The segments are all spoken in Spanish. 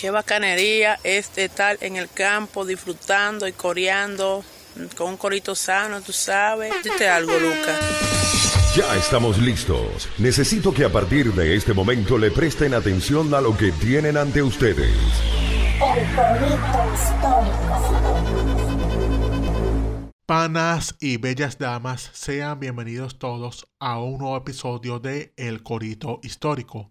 Qué bacanería es estar en el campo disfrutando y coreando con un corito sano, tú sabes. Dite algo, Lucas. Ya estamos listos. Necesito que a partir de este momento le presten atención a lo que tienen ante ustedes. El corito histórico. Panas y bellas damas, sean bienvenidos todos a un nuevo episodio de El Corito Histórico,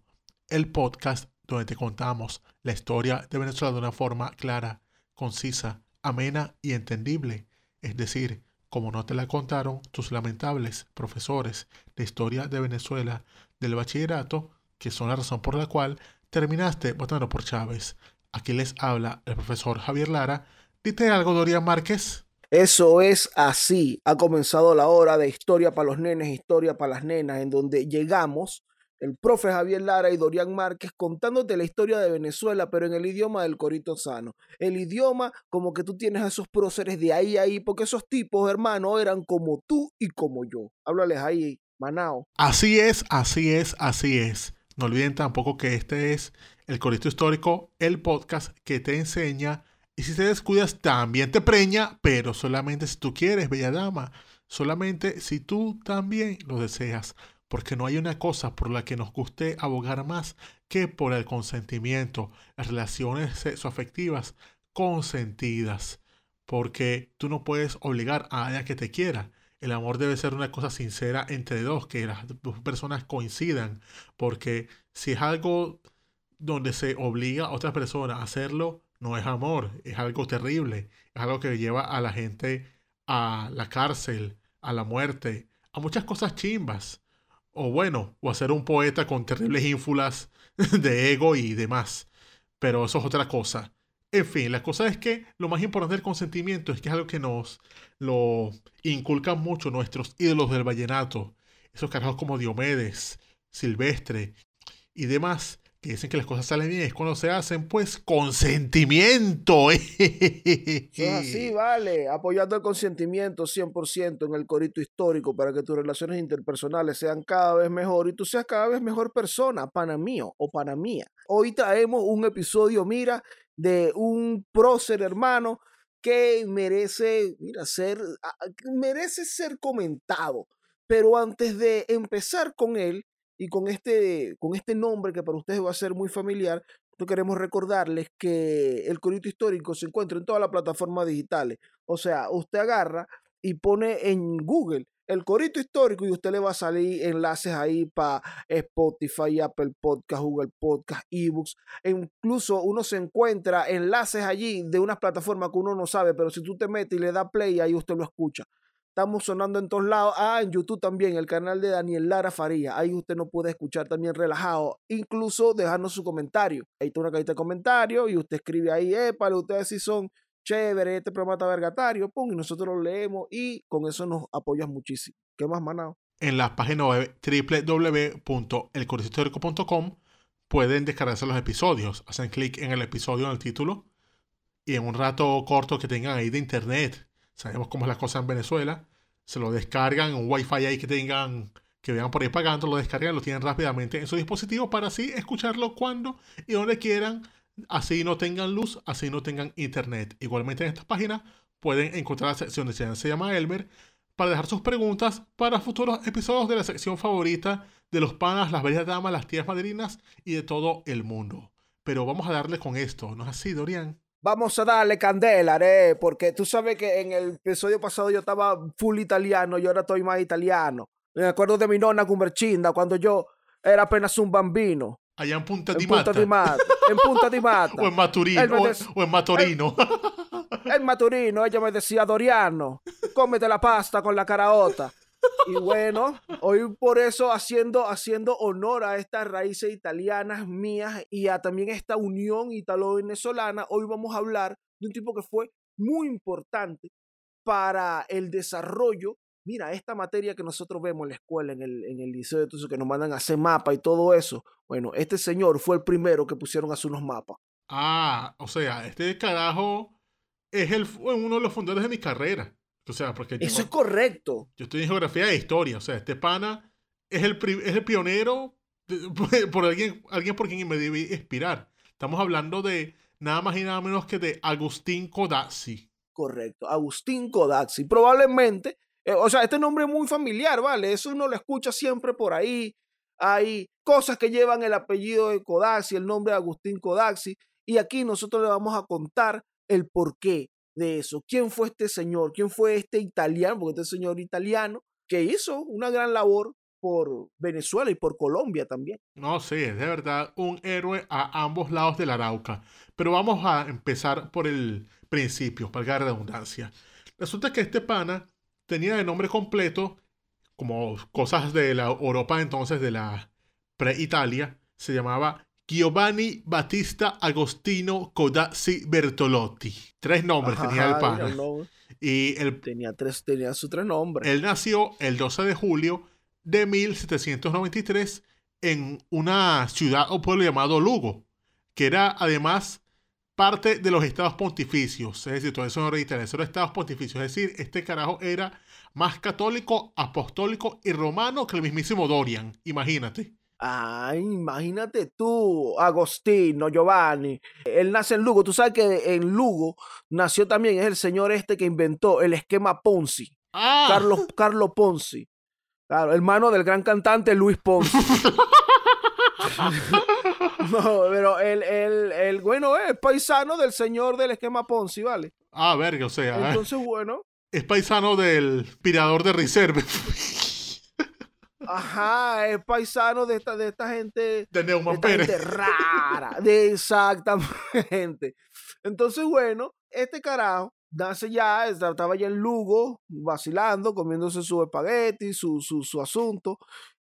el podcast donde te contamos la historia de Venezuela de una forma clara, concisa, amena y entendible. Es decir, como no te la contaron tus lamentables profesores de historia de Venezuela del bachillerato, que son la razón por la cual terminaste votando por Chávez. Aquí les habla el profesor Javier Lara. Dite algo, Dorian Márquez. Eso es así. Ha comenzado la hora de historia para los nenes, historia para las nenas, en donde llegamos el profe Javier Lara y Dorian Márquez contándote la historia de Venezuela, pero en el idioma del Corito Sano. El idioma como que tú tienes a esos próceres de ahí ahí, porque esos tipos, hermano, eran como tú y como yo. Háblales ahí, Manao. Así es, así es, así es. No olviden tampoco que este es el Corito Histórico, el podcast que te enseña y si te descuidas, también te preña, pero solamente si tú quieres, bella dama. Solamente si tú también lo deseas. Porque no hay una cosa por la que nos guste abogar más que por el consentimiento. Relaciones sexoafectivas consentidas. Porque tú no puedes obligar a alguien que te quiera. El amor debe ser una cosa sincera entre dos, que las dos personas coincidan. Porque si es algo donde se obliga a otra persona a hacerlo, no es amor, es algo terrible, es algo que lleva a la gente a la cárcel, a la muerte, a muchas cosas chimbas. O bueno, o a ser un poeta con terribles ínfulas de ego y demás. Pero eso es otra cosa. En fin, la cosa es que lo más importante del consentimiento es que es algo que nos lo inculcan mucho nuestros ídolos del vallenato. Esos carajos como Diomedes, Silvestre y demás que dicen que las cosas salen bien es cuando se hacen, pues, consentimiento. Eso así, vale. Apoyando el consentimiento 100% en el corito histórico para que tus relaciones interpersonales sean cada vez mejor y tú seas cada vez mejor persona, pana mío o pana mía. Hoy traemos un episodio, mira, de un prócer hermano que merece, mira, ser, merece ser comentado. Pero antes de empezar con él, y con este, con este nombre que para ustedes va a ser muy familiar, queremos recordarles que el corito histórico se encuentra en todas las plataformas digitales. O sea, usted agarra y pone en Google el corito histórico y usted le va a salir enlaces ahí para Spotify, Apple Podcast, Google Podcast, eBooks. E incluso uno se encuentra enlaces allí de unas plataformas que uno no sabe, pero si tú te metes y le das play, ahí usted lo escucha. Estamos sonando en todos lados. Ah, en YouTube también, el canal de Daniel Lara Faría. Ahí usted nos puede escuchar también relajado. Incluso dejarnos su comentario. Ahí está una cajita de comentarios y usted escribe ahí, para ustedes si son chévere, este programa está vergatario, pum, y nosotros lo leemos y con eso nos apoyas muchísimo. ¿Qué más, manado? En la página web www.elcorhistórico.com pueden descargarse los episodios. Hacen clic en el episodio en el título y en un rato corto que tengan ahí de internet sabemos cómo es la cosa en Venezuela, se lo descargan, un wifi ahí que tengan, que vean por ahí pagando, lo descargan, lo tienen rápidamente en su dispositivo para así escucharlo cuando y donde quieran, así no tengan luz, así no tengan internet. Igualmente en esta página pueden encontrar la sección de se llama Elmer para dejar sus preguntas para futuros episodios de la sección favorita de los panas, las bellas damas, las tías madrinas y de todo el mundo. Pero vamos a darle con esto, ¿no es así, Dorian? Vamos a darle candela, ¿eh? porque tú sabes que en el episodio pasado yo estaba full italiano y ahora estoy más italiano. Me acuerdo de mi nonna Cumberchinda cuando yo era apenas un bambino. Allá en Punta en di Mata. En Punta di Mata. o en Maturino. O, o en Matorino. En Maturino ella me decía, Doriano, cómete la pasta con la caraota. Y bueno, hoy por eso haciendo, haciendo honor a estas raíces italianas mías y a también esta unión italo-venezolana, hoy vamos a hablar de un tipo que fue muy importante para el desarrollo. Mira, esta materia que nosotros vemos en la escuela, en el, en el liceo, todo eso, que nos mandan a hacer mapas y todo eso. Bueno, este señor fue el primero que pusieron a hacer unos mapas. ah, o sea, este carajo es el, uno de los fundadores de mi carrera. O sea, porque yo, Eso es correcto. yo estoy en geografía e historia. O sea, este pana es el, es el pionero de- por alguien, alguien por quien me debí inspirar. Estamos hablando de nada más y nada menos que de Agustín Codazzi. Correcto, Agustín Codazzi. Probablemente, eh, o sea, este nombre es muy familiar, ¿vale? Eso uno lo escucha siempre por ahí. Hay cosas que llevan el apellido de Codazzi, el nombre de Agustín Codazzi. Y aquí nosotros le vamos a contar el porqué de eso. ¿Quién fue este señor? ¿Quién fue este italiano? Porque este señor italiano que hizo una gran labor por Venezuela y por Colombia también. No, sí, es de verdad un héroe a ambos lados de la Arauca. Pero vamos a empezar por el principio, para la redundancia. Resulta que este pana tenía de nombre completo, como cosas de la Europa entonces, de la pre-Italia, se llamaba Giovanni Battista Agostino Codazzi Bertolotti. Tres nombres tenía el pana. Y él, tenía, tres, tenía sus tres nombres. Él nació el 12 de julio de 1793 en una ciudad o pueblo llamado Lugo, que era además parte de los estados pontificios. Es decir, todo eso no reitera, esos estados pontificios. Es decir, este carajo era más católico, apostólico y romano que el mismísimo Dorian. Imagínate. Ay, imagínate tú, Agostino, Giovanni. Él nace en Lugo. Tú sabes que en Lugo nació también, es el señor este que inventó el esquema Ponzi. Ah. Carlos, Carlos Ponzi. Claro, hermano del gran cantante Luis Ponzi. no, pero el, el, el, bueno, es paisano del señor del esquema Ponzi, ¿vale? Ah, verga, o sea. Eh, Entonces, bueno. Es paisano del pirador de reserve. Ajá, es paisano de esta, de esta gente. De Neumann Pérez. Gente rara. De exactamente. Entonces, bueno, este carajo nace ya, estaba ya en Lugo, vacilando, comiéndose su espagueti, su, su, su asunto.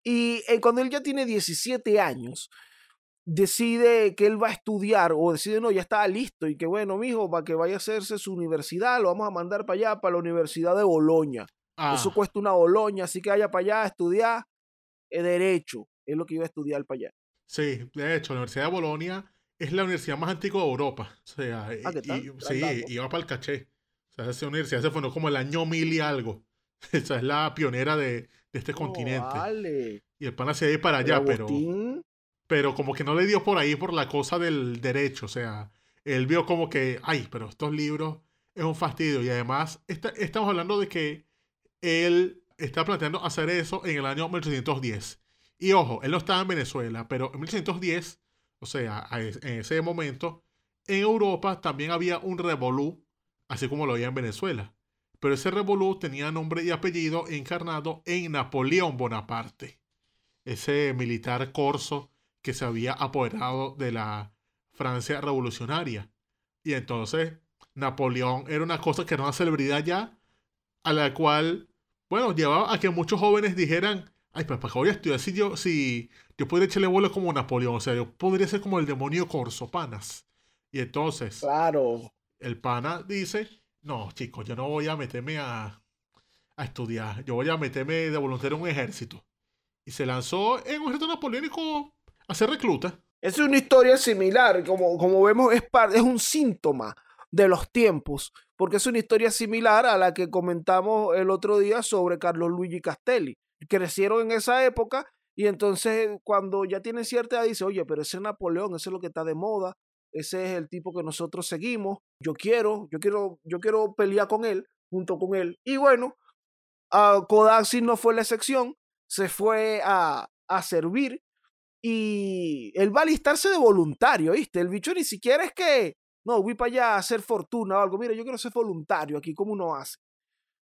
Y eh, cuando él ya tiene 17 años, decide que él va a estudiar o decide no, ya está listo y que bueno, mijo, para que vaya a hacerse su universidad, lo vamos a mandar para allá, para la Universidad de Boloña. Eso Ah, cuesta una Boloña, así que vaya para allá a estudiar eh, Derecho, es lo que iba a estudiar para allá. sí, de hecho, la Universidad de Bolonia es la universidad más antigua de Europa. O sea, Ah, ¿qué tal? y- sí, iba para el caché. O sea, esa universidad se fundó como el año mil y algo. Esa es la pionera de, de este No, continente. vale. Y el pana se iba para Pero allá, pero, Agustín, pero como que no le dio por ahí por la cosa del derecho. O sea, él vio como que, ay, pero estos libros es un fastidio. Y además, esta- estamos hablando de que él está planteando hacer eso en el año 1810. Y ojo, él no estaba en Venezuela, pero en 1810, o sea, en ese momento, en Europa también había un revolú, así como lo había en Venezuela. Pero ese revolú tenía nombre y apellido encarnado en Napoleón Bonaparte, ese militar corso que se había apoderado de la Francia revolucionaria. Y entonces Napoleón era una cosa que era una celebridad ya, a la cual, bueno, llevaba a que muchos jóvenes dijeran, ay, pues para qué voy a estudiar si yo, si yo podría echarle vuelo como Napoleón, o sea, yo podría ser como el demonio corso, panas. Y entonces claro. el pana dice, no, chicos, yo no voy a meterme a, a estudiar, yo voy a meterme de voluntario en un ejército. Y se lanzó en un ejército napoleónico a ser recluta. Es una historia similar, como, como vemos, es, par- es un síntoma de los tiempos, porque es una historia similar a la que comentamos el otro día sobre Carlos Luigi Castelli. Crecieron en esa época y entonces cuando ya tienen cierta edad dice, oye, pero ese es Napoleón, ese es lo que está de moda, ese es el tipo que nosotros seguimos, yo quiero, yo quiero, yo quiero pelear con él, junto con él. Y bueno, a Kodaxi no fue la excepción, se fue a, a servir y él va a alistarse de voluntario, ¿viste? El bicho ni siquiera es que, no, voy para allá a hacer fortuna o algo. Mira, yo quiero ser voluntario aquí, ¿cómo uno hace?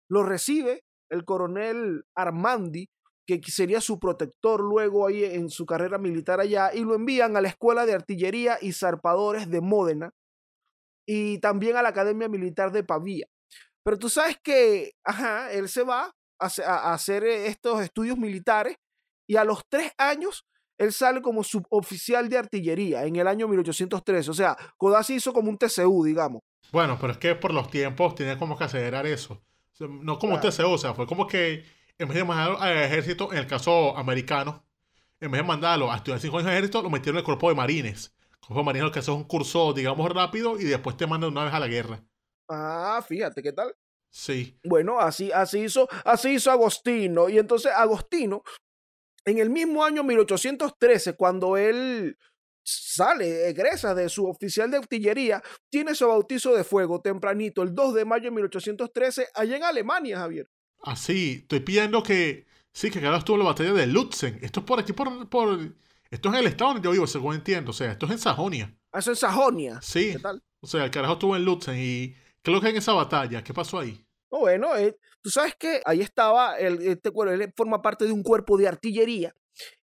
Lo recibe el coronel Armandi, que sería su protector luego ahí en su carrera militar allá, y lo envían a la Escuela de Artillería y Zarpadores de Módena y también a la Academia Militar de Pavía. Pero tú sabes que, ajá, él se va a, a hacer eh, estos estudios militares y a los tres años él sale como suboficial de artillería en el año 1813. O sea, Codazzi hizo como un TCU, digamos. Bueno, pero es que por los tiempos tenía como que acelerar eso. O sea, no como Claro. usted se usa, fue como que en vez de mandarlo al ejército, en el caso americano, en vez de mandarlo a estudiar cinco años el ejército, lo metieron en el cuerpo de marines. El cuerpo de marines lo que hace es un curso, digamos, rápido y después te mandan una vez a la guerra. Ah, fíjate, ¿qué tal? Sí. Bueno, así, así, hizo, así hizo Agostino. Y entonces Agostino, en el mismo año 1813, cuando él sale, egresa de su oficial de artillería, tiene su bautizo de fuego tempranito, el 2 de mayo de 1813, allá en Alemania, Javier. Así, estoy pidiendo que, sí, que ahora estuvo la batalla de Lutzen. Esto es por aquí, por, por, esto es en el estado donde yo vivo, según entiendo, o sea, esto es en Sajonia. Ah, Eso en Sajonia. Sí, ¿Qué tal? o sea, el carajo estuvo en Lutzen y ¿qué es lo que en esa batalla? ¿Qué pasó ahí? No, bueno, eh, tú sabes que ahí estaba, el, este cuerpo, él forma parte de un cuerpo de artillería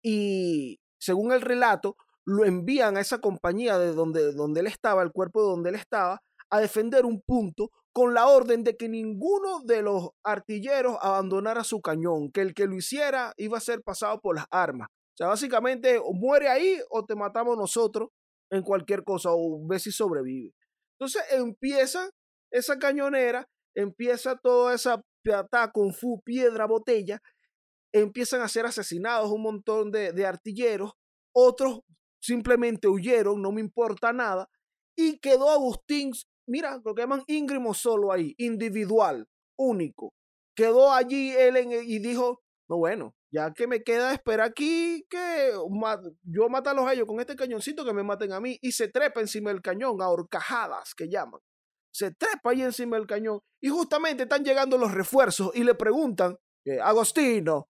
y según el relato, lo envían a esa compañía de donde, donde él estaba, el cuerpo de donde él estaba, a defender un punto con la orden de que ninguno de los artilleros abandonara su cañón, que el que lo hiciera iba a ser pasado por las armas. O sea, básicamente o muere ahí o te matamos nosotros en cualquier cosa o ve si sobrevive. Entonces empieza esa cañonera, empieza toda esa piata, kung fu, piedra, botella, empiezan a ser asesinados un montón de, de artilleros, otros simplemente huyeron, no me importa nada, y quedó Agustín, mira, lo que llaman íngrimo solo ahí, individual, único. Quedó allí él y dijo, no bueno, ya que me queda esperar aquí que yo matarlos a ellos con este cañoncito que me maten a mí, y se trepa encima del cañón, a horcajadas que llaman. Se trepa ahí encima del cañón, y justamente están llegando los refuerzos y le preguntan, eh, Agostino,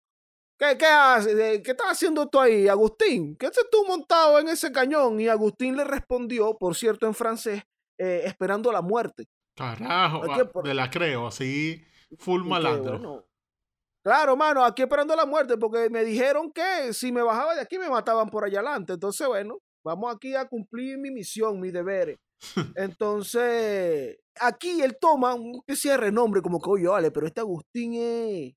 ¿Qué, qué, haces? Eh, ¿Qué estás haciendo tú ahí, Agustín? ¿Qué haces tú montado en ese cañón? Y Agustín le respondió, por cierto, en francés, eh, esperando la muerte. Carajo, por- me la creo, así, full Y que, malandro. bueno, claro, mano, aquí esperando la muerte, porque me dijeron que si me bajaba de aquí me mataban por allá adelante. Entonces, bueno, vamos aquí a cumplir mi misión, mi deberes. Entonces, aquí él toma un especie de renombre, como que, oye, vale, pero este Agustín es,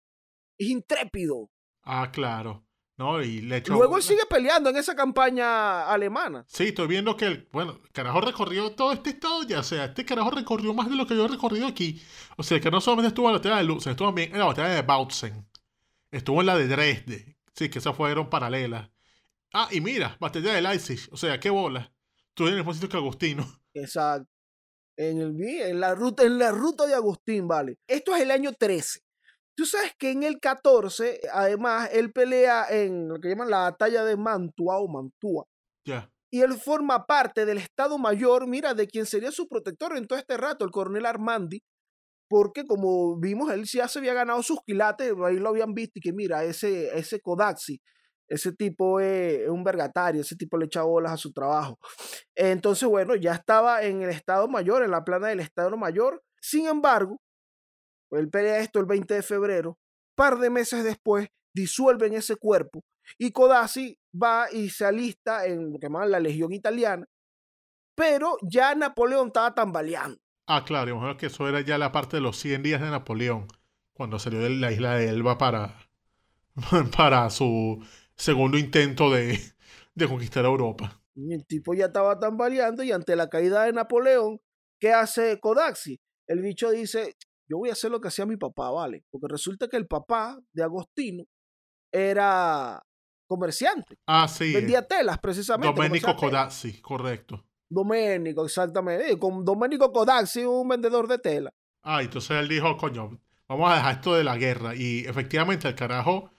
es intrépido. Ah, claro. No, y le echó. Luego él sigue peleando en esa campaña alemana. Sí, estoy viendo que el, bueno, carajo recorrió todo este estado ya, o sea, este carajo recorrió más de lo que yo he recorrido aquí. O sea, que no solamente estuvo en la batalla de Lutzen, estuvo también en la batalla de Bautzen. Estuvo en la de Dresde. Sí, que esas fueron paralelas. Ah, y mira, batalla de Leipzig. O sea, qué bola. Estuve en el mismo sitio que Agustino. Exacto. En, el, en, la ruta, en la ruta de Agustín, vale. Esto es el año 13. Tú sabes que en el 14, además, él pelea en lo que llaman la batalla de Mantua o Mantua. Ya. Y él forma parte del Estado Mayor, mira, de quien sería su protector en todo este rato, el coronel Armandi, porque como vimos, él ya se había ganado sus quilates, ahí lo habían visto y que mira, ese, ese Kodaxi, ese tipo es, un vergatario, ese tipo le echa bolas a su trabajo. Entonces, bueno, ya estaba en el Estado Mayor, en la plana del Estado Mayor. Sin embargo, él pelea esto el 20 de febrero. Par de meses después, disuelven ese cuerpo y Codazzi va y se alista en lo que llaman la Legión Italiana. Pero ya Napoleón estaba tambaleando. Ah, claro, imagino que eso era ya la parte de los 100 días de Napoleón, cuando salió de la isla de Elba para, para su segundo intento de, de conquistar Europa. Y el tipo ya estaba tambaleando y ante la caída de Napoleón, ¿qué hace Codaxi? El bicho dice, yo voy a hacer lo que hacía mi papá, ¿vale? Porque resulta que el papá de Agostino era comerciante. Ah, sí. Vendía telas, precisamente. Domenico. Codazzi, correcto. Domenico, exactamente. Con Domenico Codaxi, un vendedor de tela. Ah, entonces él dijo, coño, vamos a dejar esto de la guerra. Y efectivamente el carajo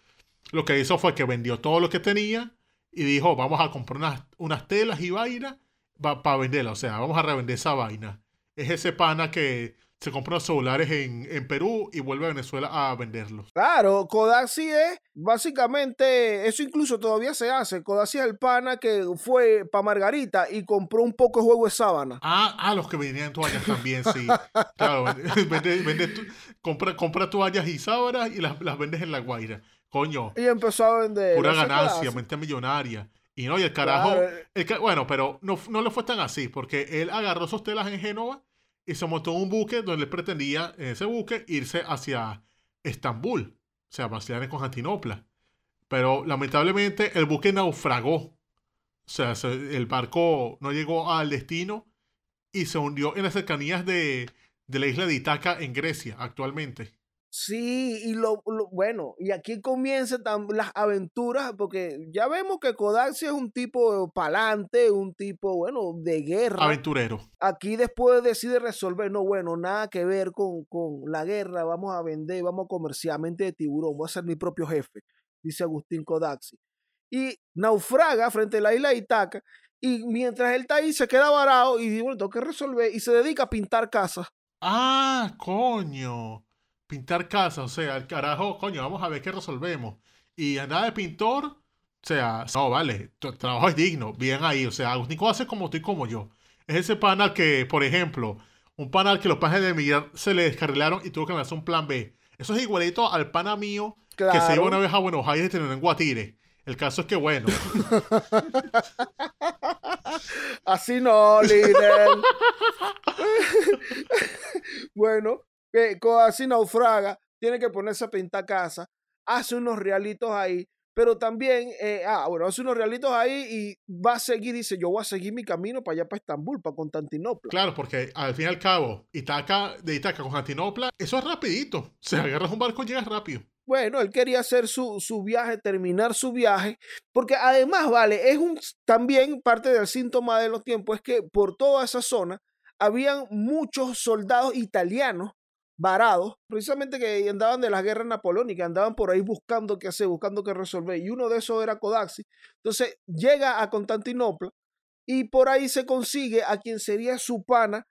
lo que hizo fue que vendió todo lo que tenía y dijo, vamos a comprar unas, unas telas y vainas para venderla. O sea, vamos a revender esa vaina. Es ese pana que se compra los celulares en, en Perú y vuelve a Venezuela a venderlos. Claro, Codaxi es básicamente, eso incluso todavía se hace. Codaxi es el pana que fue para Margarita y compró un poco de juego de sábana. Ah, ah, los que vendían toallas también, sí. Claro, vende- vende- compra, compra toallas y sábanas y las, las vendes en La Guaira. Coño, Y empezó a vender. pura ganancia, mente millonaria. Y no, y el carajo. Claro, el bueno, pero no, no le fue tan así, porque él agarró sus telas en Génova y se montó en un buque donde él pretendía, en ese buque, irse hacia Estambul, o sea, vacilar en Constantinopla. Pero lamentablemente el buque naufragó. O sea, se- el barco no llegó al destino y se hundió en las cercanías de, de la isla de Itaca en Grecia actualmente. Sí, y lo, lo- bueno, y aquí comienzan las aventuras, porque ya vemos que Kodaxi es un tipo palante, un tipo, bueno, de guerra. Aventurero. Aquí después decide resolver, no, bueno, nada que ver con, con la guerra, vamos a vender, vamos a comerciar, mente de tiburón, voy a ser mi propio jefe, dice Agustín Kodaxi. Y naufraga frente a la isla de Itaca, Y mientras él está ahí, se queda varado y dice, bueno, tengo que resolver. Y se dedica a pintar casas. Ah, coño. Pintar casas, o sea, el carajo, coño, vamos a ver qué resolvemos. Y andaba de pintor, o sea, no, vale, tu trabajo es digno, bien ahí, o sea, Agustín hace como tú y como yo. Es ese panal que, por ejemplo, un panal que los pajes de Miguel se le descarrilaron y tuvo que hacer un plan B. Eso es igualito al pana mío que se iba una vez a Buenos Aires y tener en Guatire. El caso es que, bueno, Así no, líder. bueno, que así naufraga, tiene que ponerse a pintar casa, hace unos realitos ahí, pero también, eh, ah, bueno, hace unos realitos ahí y va a seguir, dice, yo voy a seguir mi camino para allá, para Estambul, para Constantinopla. claro, porque al fin y al cabo, Itaca, de Itaca a Constantinopla, eso es rapidito. O sea, agarras un barco y llegas rápido. Bueno, él quería hacer su, su viaje, terminar su viaje, porque además, vale, es un, también parte del síntoma de los tiempos, es que por toda esa zona habían muchos soldados italianos varados, precisamente que andaban de las guerras napoleónicas, andaban por ahí buscando qué hacer, buscando qué resolver, y uno de esos era Codaxi. Entonces llega a Constantinopla y por ahí se consigue a quien sería su pana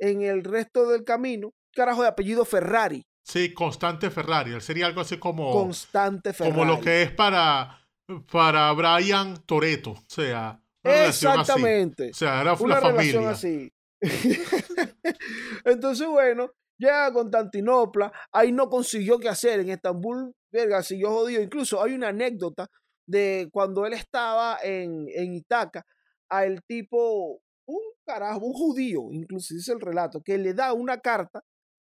en el resto del camino, carajo de apellido Ferrari, Sí, Constante Ferrari. Él sería algo así como, Constante Ferrari. como lo que es para, para Brian Toreto. O sea, una relación así. Exactamente. O sea, era Una la relación familia. así. Entonces, bueno, llega a Constantinopla, ahí no consiguió qué hacer. En Estambul, verga, siguió jodido. Incluso hay una anécdota de cuando él estaba en, en Itaca, a el tipo, un carajo, un judío, incluso dice el relato, que le da una carta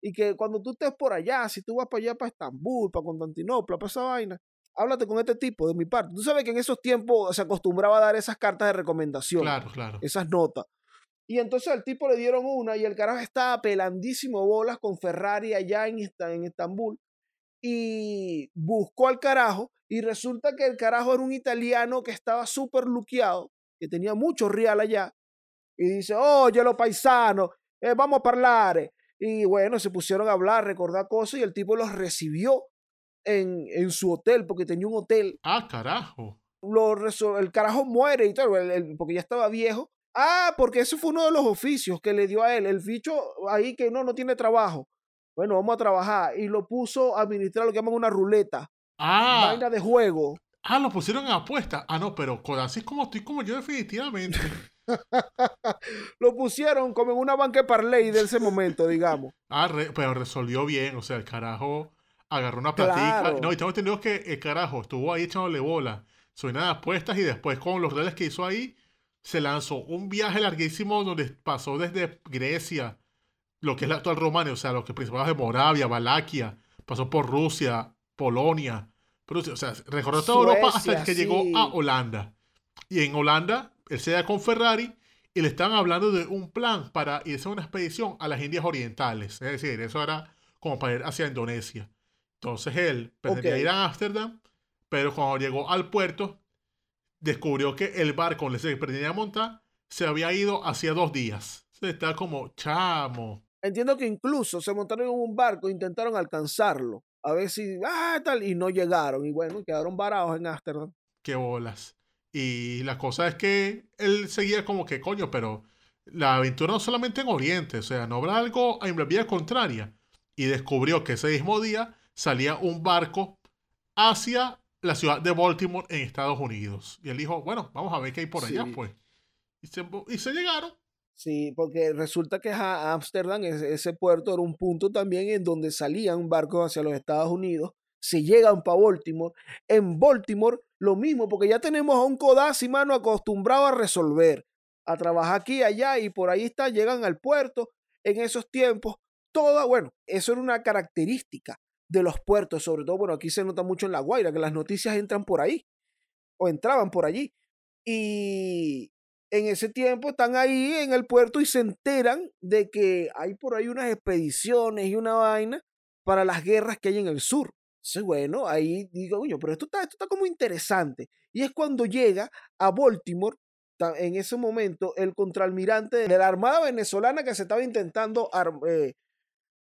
y que cuando tú estés por allá, si tú vas para allá, para Estambul, para Constantinopla, para esa vaina, háblate con este tipo de mi parte. Tú sabes que en esos tiempos se acostumbraba a dar esas cartas de recomendación Claro, claro. esas notas. Y entonces al tipo le dieron una y el carajo estaba pelandísimo bolas con Ferrari allá en, en Estambul y buscó al carajo y resulta que el carajo era un italiano que estaba súper luqueado, que tenía mucho real allá y dice, oye, los paisanos, eh, vamos a hablar. Y bueno, se pusieron a hablar, recordar cosas y el tipo los recibió en, en su hotel porque tenía un hotel Ah, carajo. lo el carajo muere y el- el- porque ya estaba viejo. Ah, porque ese fue uno de los oficios que le dio a él. El bicho ahí que no, no tiene trabajo. Bueno, vamos a trabajar. Y lo puso a administrar lo que llaman una ruleta. Ah, Vaina de juego. ah, lo pusieron en apuesta. Ah, no, pero Codazzi es como estoy como yo definitivamente. Lo pusieron como en una banca de parlay de ese momento, digamos. Ah, re- pero resolvió bien. O sea, el carajo agarró una platica. Claro. No, y tengo entendido que el carajo estuvo ahí echándole bola. Suena de apuestas y después con los reales que hizo ahí, se lanzó un viaje larguísimo donde pasó desde Grecia, lo que es la actual Romania, o sea, lo que principalmente de Moravia, Valaquia, pasó por Rusia, Polonia, pero, o sea, recorrió toda Europa hasta que llegó a Holanda. Y en Holanda, él se da con Ferrari y le estaban hablando de un plan para irse a una expedición a las Indias Orientales. Es decir, eso era como para ir hacia Indonesia. Entonces él pretendía ir a Ámsterdam, pero cuando llegó al puerto, descubrió que el barco donde se pretendía montar se había ido hacía dos días. Se está como, chamo. Entiendo que incluso se montaron en un barco e intentaron alcanzarlo. A ver si, ah, tal, y no llegaron. Y bueno, quedaron varados en Ámsterdam. qué bolas. Y la cosa es que él seguía como que, coño, pero la aventura no solamente en Oriente, o sea, no habrá algo en la vía contraria. Y descubrió que ese mismo día salía un barco hacia la ciudad de Baltimore en Estados Unidos. Y él dijo, bueno, vamos a ver qué hay por allá, Sí. pues. Y se, y se llegaron. Sí, porque resulta que a Ámsterdam, ese, ese puerto era un punto también en donde salían barcos hacia los Estados Unidos, se llegan para Baltimore. En Baltimore, lo mismo, porque ya tenemos a un Codazzi, mano, acostumbrado a resolver, a trabajar aquí y allá, y por ahí está, llegan al puerto. En esos tiempos, toda, bueno, eso era una característica de los puertos, sobre todo, bueno, aquí se nota mucho en La Guaira, que las noticias entran por ahí, o entraban por allí. Y en ese tiempo están ahí en el puerto y se enteran de que hay por ahí unas expediciones y una vaina para las guerras que hay en el sur. Entonces, bueno, ahí digo, oye, pero esto está, esto está como interesante. Y es cuando llega a Baltimore, en ese momento, el contraalmirante de la Armada venezolana que se estaba intentando eh,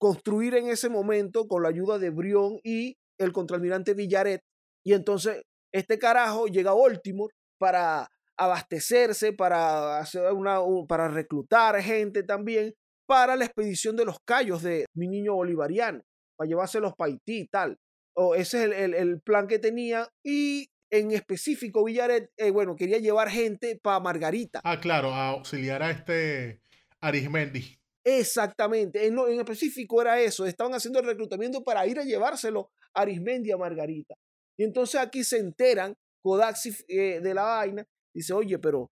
construir en ese momento con la ayuda de Brión y el contraalmirante Villaret. Y entonces este carajo llega a Baltimore para abastecerse, para, hacer una, para reclutar gente también para la expedición de los callos de mi niño bolivariano, para llevárselos para Haití y tal. O ese es el, plan que tenía. Y en específico, Villaret, eh, bueno, quería llevar gente para Margarita. Ah, claro, a auxiliar a este Arismendi. Exactamente, en, en, específico era eso, estaban haciendo el reclutamiento para ir a llevárselo a Arismendi a Margarita. Y entonces aquí se enteran Kodaxi eh, de la vaina, dice, oye, pero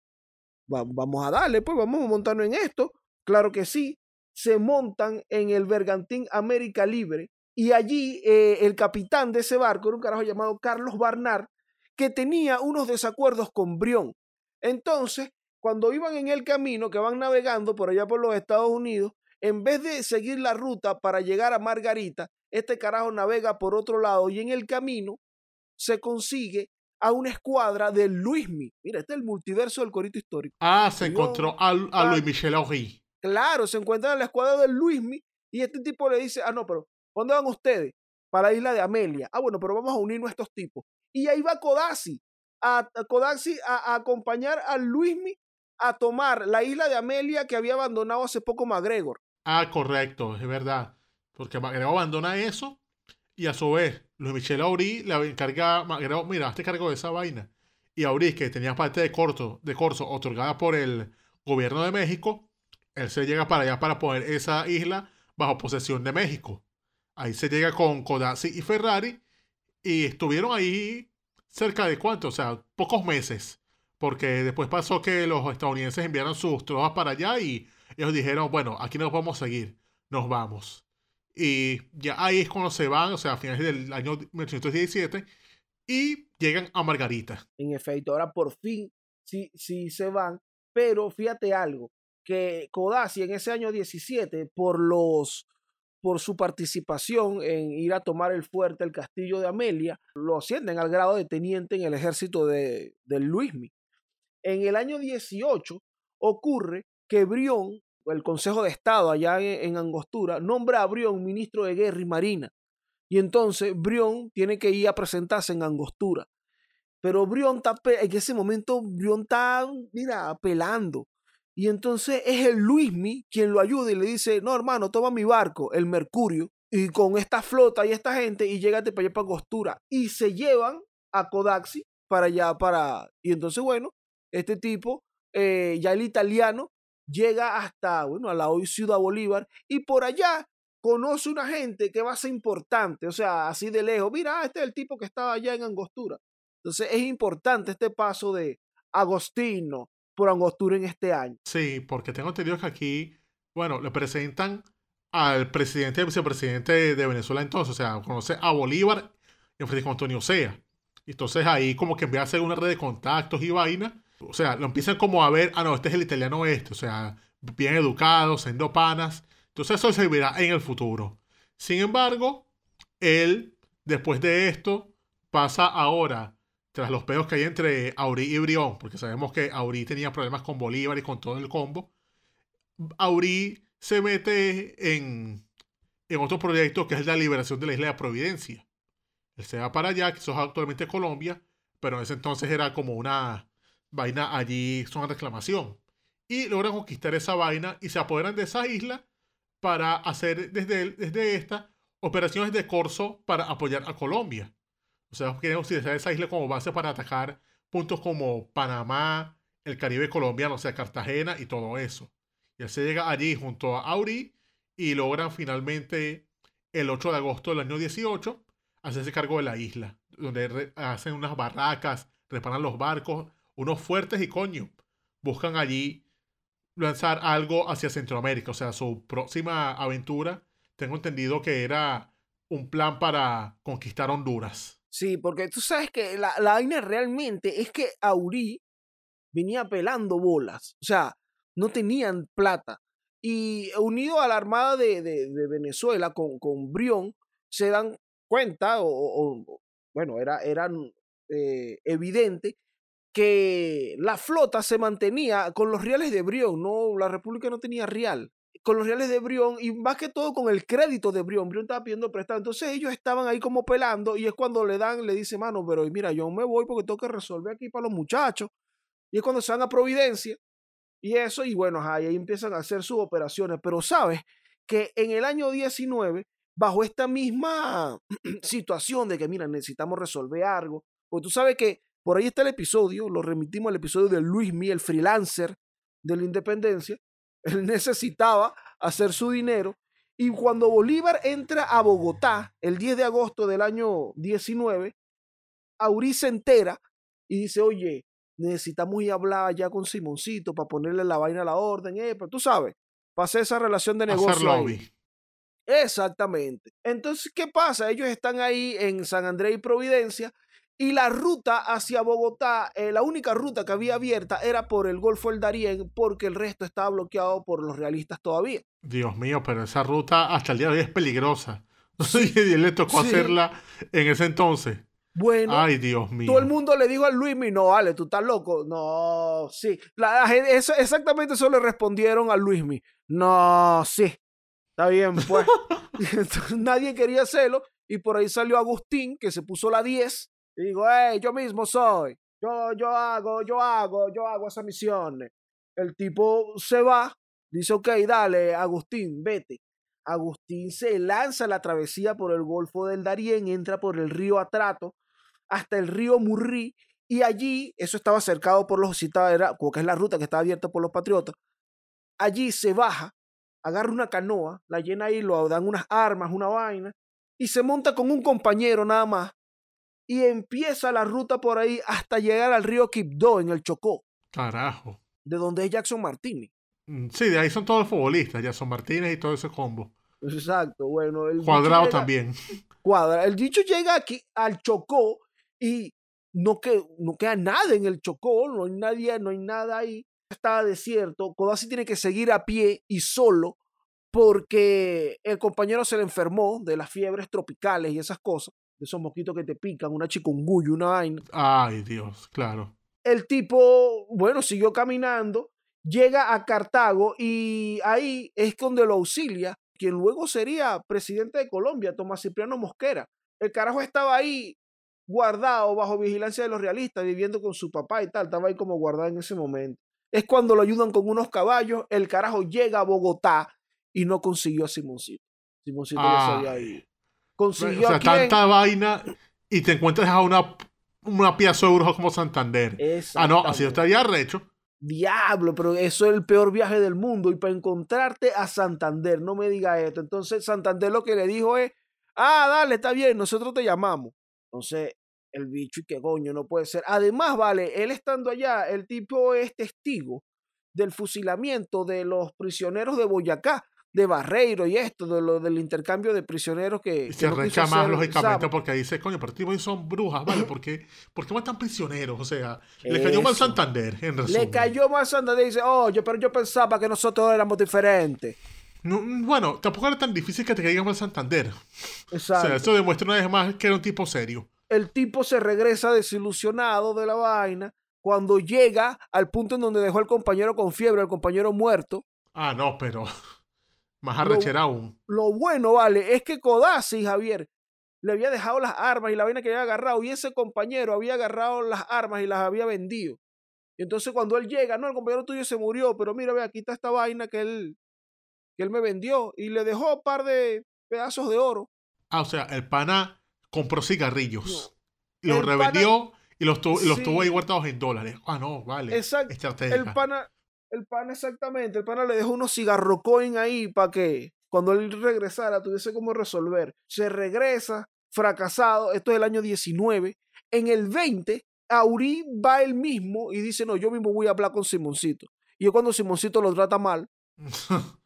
vamos a darle, pues vamos a montarnos en esto. Claro que sí, se montan en el Bergantín América Libre y allí eh, el capitán de ese barco era un carajo llamado Carlos Barnard, que tenía unos desacuerdos con Brión. Entonces, cuando iban en el camino, que van navegando por allá por los Estados Unidos, en vez de seguir la ruta para llegar a Margarita, este carajo navega por otro lado y en el camino se consigue a una escuadra de Luismi. Mira, este es el multiverso del corito histórico. Ah, se encontró a, a Luis Michel Henry. Claro, se encuentra en la escuadra de Luismi y este tipo le dice, ah, no, pero ¿dónde van ustedes? Para la isla de Amelia. Ah, bueno, pero vamos a unirnos a estos tipos. Y ahí va Kodasi, a, a a, acompañar a Luismi a tomar la isla de Amelia que había abandonado hace poco MacGregor. Ah, correcto, es verdad. Porque MacGregor abandona eso y a su vez Luis Michel Auri le encarga, MacGregor, mira, este cargo de esa vaina. Y Auri, que tenía parte de corto, de corso otorgada por el gobierno de México, él se llega para allá para poner esa isla bajo posesión de México. Ahí se llega con Codazzi y Ferrari y estuvieron ahí cerca de cuánto, o sea, pocos meses. Porque después pasó que los estadounidenses enviaron sus tropas para allá y ellos dijeron, bueno, aquí no podemos seguir, nos vamos. Y ya ahí es cuando se van, o sea, a finales del año 1817, y llegan a Margarita. En efecto, ahora por fin sí, sí se van, pero fíjate algo, que Codazzi en ese año 17, por los por su participación en ir a tomar el fuerte, el castillo de Amelia, lo ascienden al grado de teniente en el ejército de, de Luismi. En el año 18 ocurre que Brión, el Consejo de Estado allá en, Angostura, nombra a Brión ministro de Guerra y Marina. Y entonces Brión tiene que ir a presentarse en Angostura. Pero Brión está, en ese momento, Brión está, mira, apelando. Y entonces es el Luismi quien lo ayuda y le dice, no hermano, toma mi barco, el Mercurio, y con esta flota y esta gente y llégate para allá para Angostura. Y se llevan a Codaxi para allá, para... Y entonces, bueno, este tipo, eh, ya el italiano, llega hasta, bueno, a la hoy Ciudad Bolívar y por allá conoce una gente que va a ser importante, o sea, así de lejos. Mira, este es el tipo que estaba allá en Angostura. Entonces es importante este paso de Agostino por Angostura en este año. Sí, porque tengo entendido que aquí, bueno, le presentan al presidente y vicepresidente de Venezuela entonces, o sea, conoce a Bolívar y a Francisco Antonio Sea. Entonces ahí como que empieza a hacer una red de contactos y vaina o sea, lo empiezan como a ver, ah, no, este es el italiano este, o sea, bien educado, siendo panas. Entonces eso servirá en el futuro. Sin embargo, él, después de esto, pasa ahora, tras los pedos que hay entre Aurí y Brión, porque sabemos que Aurí tenía problemas con Bolívar y con todo el combo, Aurí se mete en, en otro proyecto que es la liberación de la isla de Providencia. Él se va para allá, que eso es actualmente Colombia, pero en ese entonces era como una vaina allí son reclamación. Y logran conquistar esa vaina y se apoderan de esa isla para hacer desde, desde esta operaciones de corso para apoyar a Colombia. O sea, quieren utilizar esa isla como base para atacar puntos como Panamá, el Caribe colombiano, o sea, Cartagena y todo eso. Y se llega allí junto a Auri y logran finalmente el 8 de agosto del año 18 hacerse cargo de la isla, donde hacen unas barracas, reparan los barcos, unos fuertes y coño, buscan allí lanzar algo hacia Centroamérica. O sea, su próxima aventura, tengo entendido que era un plan para conquistar Honduras. Sí, porque tú sabes que la, la vaina realmente es que Aurí venía pelando bolas. O sea, no tenían plata. Y unido a la Armada de, Venezuela con, con Brión, se dan cuenta, o, bueno, era, eh, evidente que la flota se mantenía con los reales de Brión, no, la República no tenía real, con los reales de Brión y más que todo con el crédito de Brión. Brión estaba pidiendo prestado. Entonces ellos estaban ahí como pelando y es cuando le dan, le dice, mano, pero mira, yo me voy porque tengo que resolver aquí para los muchachos. Y es cuando se van a Providencia y eso, y bueno, ahí empiezan a hacer sus operaciones. Pero sabes que en el año 19, bajo esta misma situación de que, mira, necesitamos resolver algo, porque tú sabes que por ahí está el episodio, lo remitimos al episodio de Luis Mi, el freelancer de la independencia. Él necesitaba hacer su dinero. Y cuando Bolívar entra a Bogotá el 10 de agosto del año 19, Aurí se entera y dice, oye, necesitamos ir a hablar ya con Simoncito para ponerle la vaina a la orden, eh, pero tú sabes, pasé esa relación de negocio. Ahí. Exactamente. Entonces, ¿qué pasa? Ellos están ahí en San Andrés y Providencia y la ruta hacia Bogotá, eh, la única ruta que había abierta era por el Golfo del Darién, porque el resto estaba bloqueado por los realistas todavía. Dios mío, pero esa ruta hasta el día de hoy es peligrosa. y le tocó hacerla en ese entonces. Bueno, Ay, Dios mío. todo el mundo le dijo a Luis, no, vale, tú estás loco. No, sí. eso, exactamente eso le respondieron a Luismi. No, sí. Está bien, pues. nadie quería hacerlo. Y por ahí salió Agustín, que se puso la 10 digo, hey, yo mismo soy. Yo, yo hago, yo hago, yo hago esa misión. El tipo se va, dice, ok, dale, Agustín, vete. Agustín se lanza la travesía por el Golfo del Darién, entra por el río Atrato hasta el río Murrí y allí, eso estaba cercado por los citados, que es la ruta que estaba abierta por los patriotas. Allí se baja, agarra una canoa, la llena ahí, lo dan unas armas, una vaina, y se monta con un compañero nada más y empieza la ruta por ahí hasta llegar al río Quibdó en el Chocó. Carajo. De donde es Jackson Martínez. Mm, sí, de ahí son todos los futbolistas, Jackson Martínez y todo ese combo. Exacto, bueno. El Cuadrado también. Cuadra. El dicho llega aquí al Chocó y no, que, no queda nada en el Chocó, no hay nadie, no hay nada ahí. Está desierto. Codazzi tiene que seguir a pie y solo porque el compañero se le enfermó de las fiebres tropicales y esas cosas esos mosquitos que te pican, una chikungunya, una vaina. Ay, Dios, claro. El tipo, bueno, siguió caminando, llega a Cartago y ahí es donde lo auxilia quien luego sería presidente de Colombia, Tomás Cipriano Mosquera. El carajo estaba ahí guardado bajo vigilancia de los realistas, viviendo con su papá y tal, estaba ahí como guardado en ese momento. Es cuando lo ayudan con unos caballos, el carajo llega a Bogotá y no consiguió a Simoncito. Simoncito ya se había ido consiguió. O sea, tanta vaina y te encuentras a una, una pieza de brujo como Santander. Ah, no, así estaría recho. Diablo, pero eso es el peor viaje del mundo. Y para encontrarte a Santander, no me diga esto. Entonces, Santander lo que le dijo es: Ah, dale, está bien, nosotros te llamamos. Entonces, el bicho, y qué coño, no puede ser. Además, vale, él estando allá, el tipo es testigo del fusilamiento de los prisioneros de Boyacá de Barreiro y esto, de lo, del intercambio de prisioneros que... Y se arranca más, lógicamente, porque dice, coño, pero tipo son brujas, ¿vale? ¿Por qué, ¿Por qué matan prisioneros? O sea, le cayó mal Santander, en resumen. Le cayó mal Santander y dice, oye, pero yo pensaba que nosotros éramos diferentes. No, bueno, tampoco era tan difícil que te caiga mal Santander. Exacto. O sea, esto demuestra una vez más que era un tipo serio. El tipo se regresa desilusionado de la vaina cuando llega al punto en donde dejó al compañero con fiebre, al compañero muerto. Ah, no, pero... Más arrechera aún. Lo bueno, vale, es que Codazzi, Javier, le había dejado las armas y la vaina que había agarrado, y ese compañero había agarrado las armas y las había vendido. Y entonces cuando él llega, no, el compañero tuyo se murió, pero mira, ve, aquí está esta vaina que él, que él me vendió y le dejó un par de pedazos de oro. Ah, o sea, el pana compró cigarrillos, los revendió y los, los tuvo ahí guardados en dólares. Ah, no, vale. Exacto. El pana, el pan exactamente, el pana le dejó unos cigarro coin ahí para que cuando él regresara tuviese cómo resolver. Se regresa fracasado, esto es el año 19. En el 20, Aurí va él mismo y dice, no, yo mismo voy a hablar con Simoncito. Y yo cuando Simoncito lo trata mal.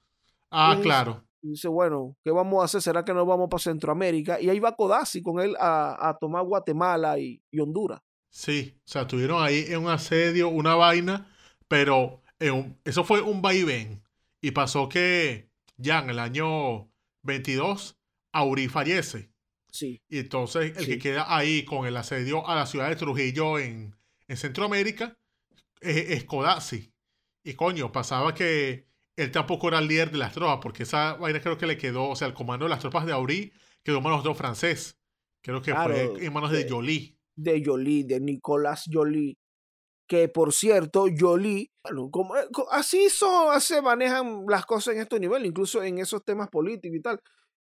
ah, claro. Dice, bueno, ¿qué vamos a hacer? ¿Será que nos vamos para Centroamérica? Y ahí va Codazzi con él a, tomar Guatemala y, y Honduras. Sí, o sea, tuvieron ahí en un asedio, una vaina, pero eso fue un vaivén. Y pasó que ya en el año 22, Aurí fallece. Sí. Y entonces el que queda ahí con el asedio a la ciudad de Trujillo en, en Centroamérica es, es Y coño, pasaba que él tampoco era el líder de las tropas, porque esa vaina creo que le quedó, o sea, el comando de las tropas de Aurí quedó en manos de un francés. Creo que fue en manos de, de Joly. De Joly, de Nicolás Joly. Que por cierto, Jolie, bueno, como, eh, así son, se manejan las cosas en estos niveles, incluso en esos temas políticos y tal.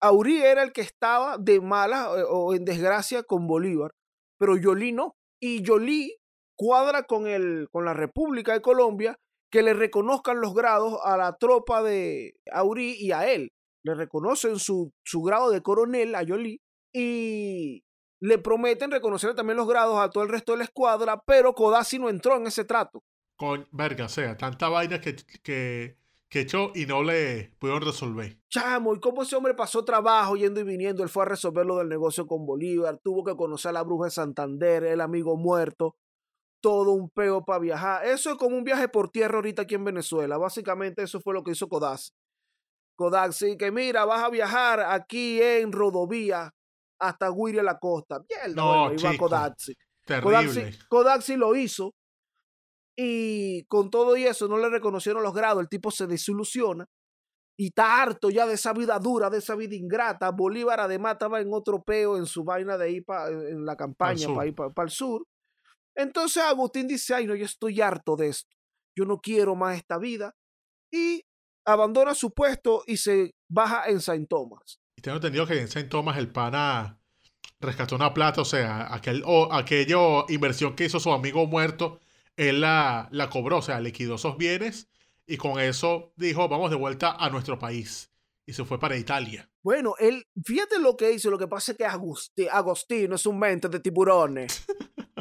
Aurí era el que estaba de mala eh, o en desgracia con Bolívar, pero Jolie no. Y Jolie cuadra con, el, con la República de Colombia que le reconozcan los grados a la tropa de Aurí y a él. Le reconocen su, su grado de coronel a Jolie y le prometen reconocer también los grados a todo el resto de la escuadra, pero Codazzi no entró en ese trato. Con, verga, o sea, tanta vaina que, que, que echó y no le pudieron resolver. Chamo, ¿y cómo ese hombre pasó trabajo yendo y viniendo? Él fue a resolver lo del negocio con Bolívar, tuvo que conocer a la bruja de Santander, el amigo muerto, todo un peo para viajar. Eso es como un viaje por tierra ahorita aquí en Venezuela. Básicamente eso fue lo que hizo Codazzi. Codazzi, que mira, vas a viajar aquí en rodovía hasta Guiria la costa. Mierda, No, bueno, iba chico. Kodaxi, Kodaxi lo hizo y con todo y eso no le reconocieron los grados, el tipo se desilusiona y está harto ya de esa vida dura, de esa vida ingrata. Bolívar además estaba en otro peo en su vaina de ir pa- en la campaña para ir para el sur. Entonces Agustín dice, ay no, yo estoy harto de esto, yo no quiero más esta vida y abandona su puesto y se baja en Saint Thomas. Y tengo entendido que en Saint Thomas el pana rescató una plata, o sea, aquel, o, aquello inversión que hizo su amigo muerto, él la, la cobró, o sea, liquidó esos bienes y con eso dijo, vamos de vuelta a nuestro país. Y se fue para Italia. Bueno, él, fíjate lo que hizo, lo que pasa es que Agusti- Agostino es un mente de tiburones.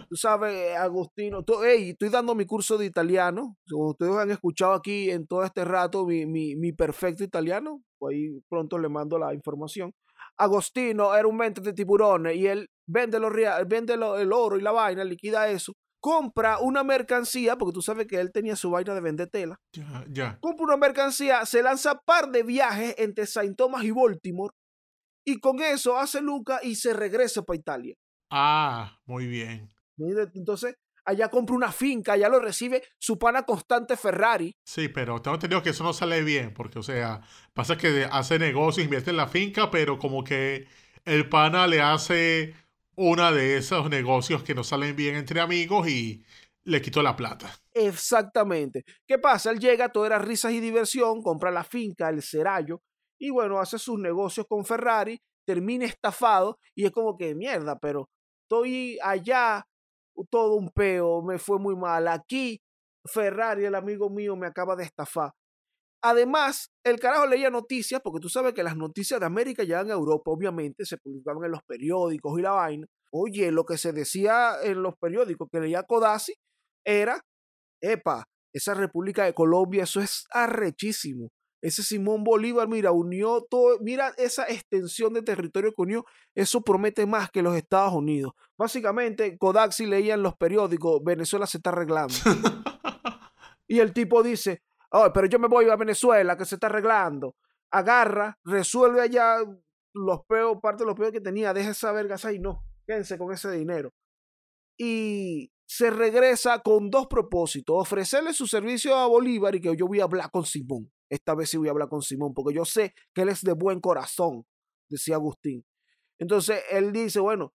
Tú sabes, Agustino, tú- estoy dando mi curso de italiano. Ustedes han escuchado aquí en todo este rato mi, mi, mi perfecto italiano, ahí pronto le mando la información. Agostino era un mente de tiburones y él vende, los, vende lo- el oro y la vaina, liquida eso, compra una mercancía, porque tú sabes que él tenía su vaina de vender tela Ya, ya. compra una mercancía, se lanza par de viajes entre Saint Thomas y Baltimore y con eso hace Luca y se regresa para Italia. Ah, muy bien. Entonces, allá compra una finca, allá lo recibe su pana constante Ferrari. Sí, pero tengo entendido que eso no sale bien, porque, o sea, pasa que hace negocios, invierte en la finca, pero como que el pana le hace una de esos negocios que no salen bien entre amigos y le quitó la plata. Exactamente. ¿Qué pasa? Él llega, todo era risas y diversión, compra la finca, el Serallo, y bueno, hace sus negocios con Ferrari, termina estafado y es como que mierda, pero estoy allá, todo un peo, me fue muy mal. Aquí, Ferrari, el amigo mío, me acaba de estafar. Además, el carajo leía noticias, porque tú sabes que las noticias de América llegan a Europa, obviamente, se publicaban en los periódicos y la vaina. Oye, lo que se decía en los periódicos que leía Codazzi era, epa, esa República de Colombia, eso es arrechísimo. Ese Simón Bolívar, mira, unió todo, mira esa extensión de territorio que unió, eso promete más que los Estados Unidos. Básicamente, Kodaxi leía en los periódicos, Venezuela se está arreglando. y el tipo dice, oh, pero yo me voy a Venezuela, que se está arreglando. Agarra, resuelve allá los peos, parte de los peos que tenía, deja esa vergas ahí, no, quédense con ese dinero. Y se regresa con dos propósitos, ofrecerle su servicio a Bolívar y que yo voy a hablar con Simón. Esta vez sí voy a hablar con Simón, porque yo sé que él es de buen corazón, decía Agustín. Entonces él dice, bueno,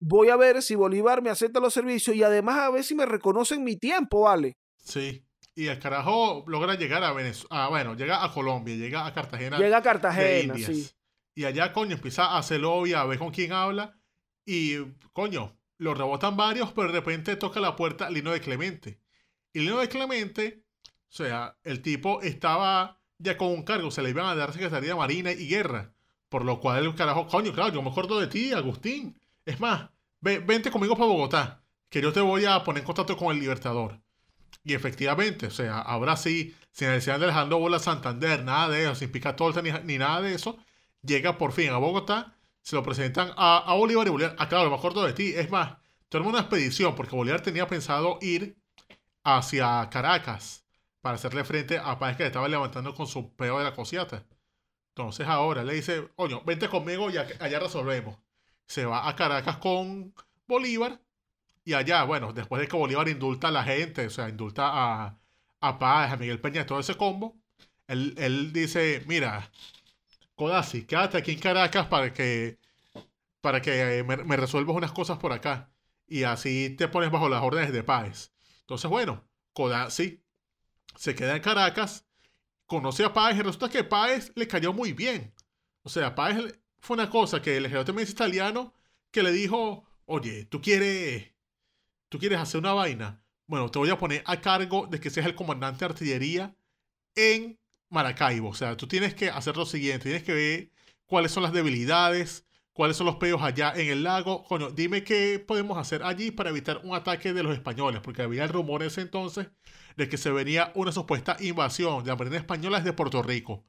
voy a ver si Bolívar me acepta los servicios y además a ver si me reconocen mi tiempo, ¿vale? Sí. Y el carajo logra llegar a Venezuela. bueno, llega a Colombia, llega a Cartagena. Llega a Cartagena, sí. Y allá, coño, empieza a hacer lobby, a ver con quién habla. Y, coño, lo rebotan varios, pero de repente toca la puerta Lino de Clemente. Y Lino de Clemente, o sea, el tipo estaba ya con un cargo, se le iban a dar Secretaría de Marina y Guerra. Por lo cual el carajo, coño, claro, yo me acuerdo de ti, Agustín. Es más, ve- vente conmigo para Bogotá, que yo te voy a poner en contacto con el Libertador. Y efectivamente, o sea, ahora sí, sin necesidad de Alejandro Bola Santander, nada de eso, sin pica torta ni, ni nada de eso, llega por fin a Bogotá, se lo presentan a, a Bolívar y Bolívar, ah, claro, me acuerdo de ti, es más, tuvimos una expedición, porque Bolívar tenía pensado ir hacia Caracas para hacerle frente a Páez que le estaba levantando con su peo de la cosiata. Entonces ahora le dice, oye, vente conmigo y allá resolvemos. Se va a Caracas con Bolívar y allá, bueno, después de que Bolívar indulta a la gente, o sea, indulta a, a Páez, a Miguel Peña, todo ese combo, él, él dice, mira, Codazzi, quédate aquí en Caracas para que, para que eh, me, me resuelvas unas cosas por acá. Y así te pones bajo las órdenes de Páez. Entonces, bueno, Codazzi se queda en Caracas, conoce a Páez y resulta que Páez le cayó muy bien. O sea, Páez fue una cosa que el ejército italiano que le dijo, oye, tú quieres, tú quieres hacer una vaina. Bueno, te voy a poner a cargo de que seas el comandante de artillería en Maracaibo. O sea, tú tienes que hacer lo siguiente, tienes que ver cuáles son las debilidades, cuáles son los peos allá en el lago. Coño, dime qué podemos hacer allí para evitar un ataque de los españoles, porque había el rumor ese entonces de que se venía una supuesta invasión de la Marina Española desde Puerto Rico.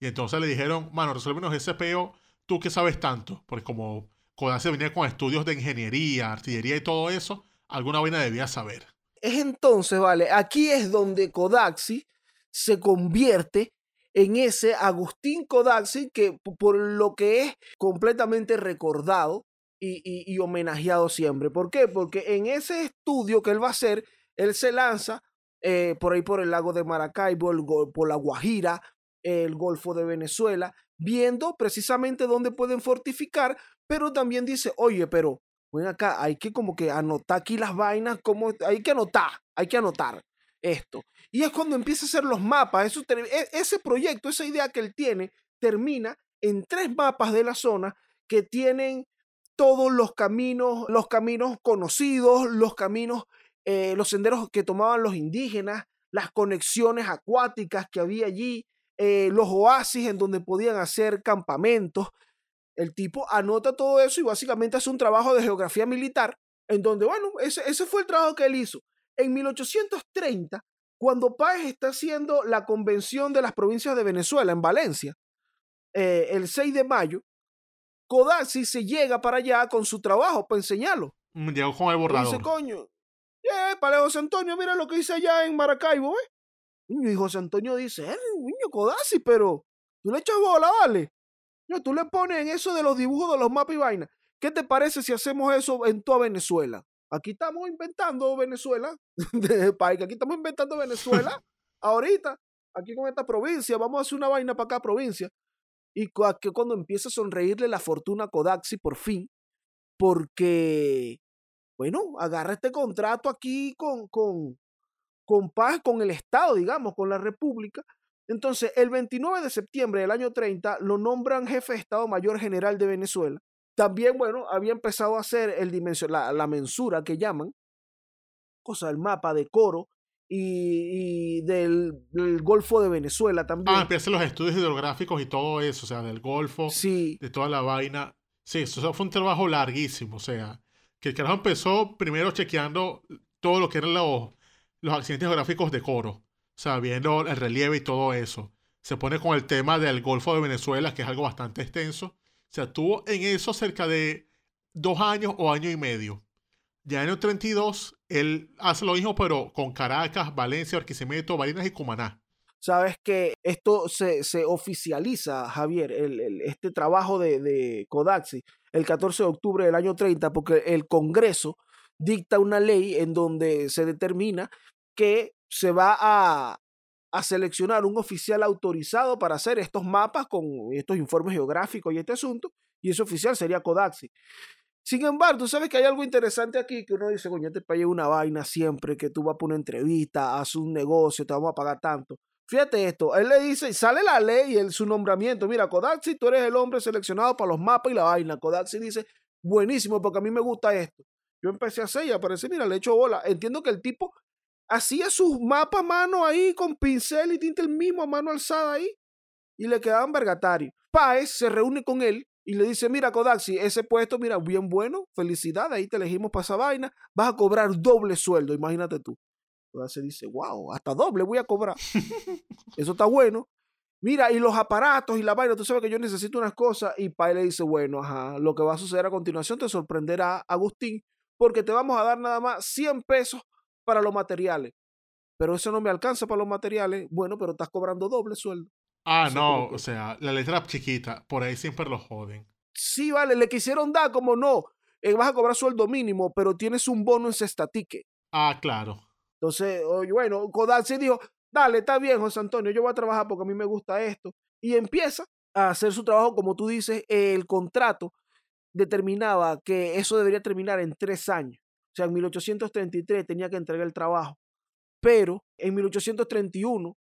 Y entonces le dijeron, mano, resuélvenos ese peo, tú que sabes tanto, porque como Kodansey venía con estudios de ingeniería, artillería y todo eso, alguna vaina debía saber. Es entonces, vale, aquí es donde Kodaxi se convierte en ese Agustín Kodaxi que por lo que es completamente recordado y, homenajeado siempre. ¿Por qué? Porque en ese estudio que él va a hacer, él se lanza eh, por ahí por el lago de Maracaibo, por la Guajira, el Golfo de Venezuela, viendo precisamente dónde pueden fortificar, pero también dice, oye, pero ven acá, hay que como que anotar aquí las vainas, como hay que anotar, hay que anotar esto. Y es cuando empieza a hacer los mapas. E, ese proyecto, esa idea que él tiene, termina en tres mapas de la zona que tienen todos los caminos, los caminos conocidos, los caminos, eh, los senderos que tomaban los indígenas, las conexiones acuáticas que había allí, eh, los oasis en donde podían hacer campamentos. El tipo anota todo eso y básicamente hace un trabajo de geografía militar en donde, bueno, ese, ese fue el trabajo que él hizo. En 1830, cuando Páez está haciendo la convención de las provincias de Venezuela en Valencia, eh, el 6 de mayo, Codazzi se llega para allá con su trabajo para enseñarlo. Llegó con el borrador. dice, coño, eh, para José Antonio, mira lo que hice allá en Maracaibo, ¿eh? Y José Antonio dice, eh, niño Codazzi, pero tú le echas bola, ¿vale? No, tú le pones en eso de los dibujos de los mapas y vainas. ¿Qué te parece si hacemos eso en toda Venezuela? Aquí estamos inventando Venezuela, aquí estamos inventando Venezuela, ahorita, aquí con esta provincia, vamos a hacer una vaina para acá, provincia. Y que cuando empieza a sonreírle la fortuna a Kodaxi por fin, porque, bueno, agarra este contrato aquí con, con, con paz, con el Estado, digamos, con la República. Entonces, el 29 de septiembre del año 30 lo nombran jefe de Estado Mayor General de Venezuela también, bueno, había empezado a hacer el dimension, la, mensura que llaman, cosa del mapa de Coro y, del, Golfo de Venezuela también. Ah, empieza los estudios hidrográficos y todo eso, o sea, del Golfo, sí. de toda la vaina. Sí, eso fue un trabajo larguísimo, o sea, que el carajo empezó primero chequeando todo lo que eran los, los accidentes geográficos de Coro, o sea, viendo el relieve y todo eso. Se pone con el tema del Golfo de Venezuela, que es algo bastante extenso sea, tuvo en eso cerca de dos años o año y medio. Ya en el 32, él hace lo mismo, pero con Caracas, Valencia, Barquisimeto, Barinas y Cumaná. Sabes que esto se, se oficializa, Javier, el, este trabajo de, de Kodaxi, el 14 de octubre del año 30, porque el Congreso dicta una ley en donde se determina que se va a, a seleccionar un oficial autorizado para hacer estos mapas con estos informes geográficos y este asunto, y ese oficial sería Kodaxi. Sin embargo, tú sabes que hay algo interesante aquí que uno dice, coño, este país una vaina siempre, que tú vas por una entrevista, haces un negocio, te vamos a pagar tanto. Fíjate esto, él le dice, sale la ley y el, su nombramiento, mira, Kodaxi, tú eres el hombre seleccionado para los mapas y la vaina. Kodaxi dice, buenísimo, porque a mí me gusta esto. Yo empecé a hacer y aparece, mira, le echo bola. Entiendo que el tipo hacía sus mapas a mano ahí con pincel y tinta el mismo a mano alzada ahí y le quedaban vergatario. Páez se reúne con él y le dice, mira Kodaxi, ese puesto, mira, bien bueno, felicidad, ahí te elegimos para esa vaina, vas a cobrar doble sueldo, imagínate tú. Kodaxi dice, wow, hasta doble voy a cobrar. Eso está bueno. Mira, y los aparatos y la vaina, tú sabes que yo necesito unas cosas. Y Páez le dice, bueno, ajá, lo que va a suceder a continuación te sorprenderá, Agustín, porque te vamos a dar nada más 100 pesos para los materiales. Pero eso no me alcanza para los materiales. Bueno, pero estás cobrando doble sueldo. Ah, no, o sea, la letra chiquita, por ahí siempre lo joden. Sí, vale, le quisieron dar como no, eh, vas a cobrar sueldo mínimo, pero tienes un bono en cestatique. Ah, claro. Entonces, bueno, Kodal dijo, dale, está bien, José Antonio, yo voy a trabajar porque a mí me gusta esto. Y empieza a hacer su trabajo, como tú dices, el contrato determinaba que eso debería terminar en tres años. O sea, en 1833 tenía que entregar el trabajo. pero en 1831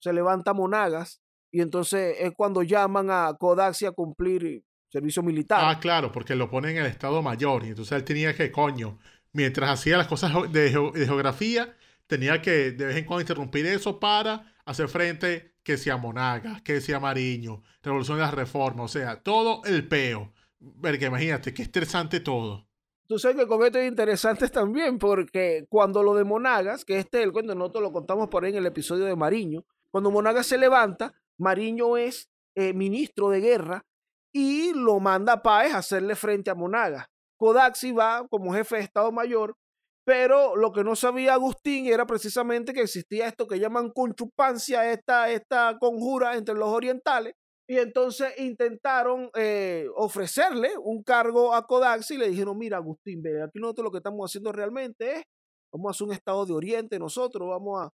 se levanta Monagas y entonces es cuando llaman a Kodaxi a cumplir servicio militar. Ah, claro, porque lo ponen en el Estado Mayor y entonces él tenía que, coño, mientras hacía las cosas de, geografía, tenía que de vez en cuando interrumpir eso para hacer frente que sea Monagas, que sea Mariño, Revolución de las Reformas, o sea, todo el peo. Imagínate, qué estresante todo. Tú sabes que con esto es interesante también, porque cuando lo de Monagas, que este es el cuento, nosotros lo contamos por ahí en el episodio de Mariño, cuando Monagas se levanta, Mariño es eh, ministro de guerra y lo manda a Páez a hacerle frente a Monagas. Kodaxi va como jefe de Estado Mayor, pero lo que no sabía Agustín era precisamente que existía esto que llaman conchupancia, esta, esta conjura entre los orientales, y entonces intentaron eh, ofrecerle un cargo a Kodaxi y le dijeron, mira Agustín, ve, aquí nosotros lo que estamos haciendo realmente es, vamos a hacer un Estado de Oriente nosotros, vamos a,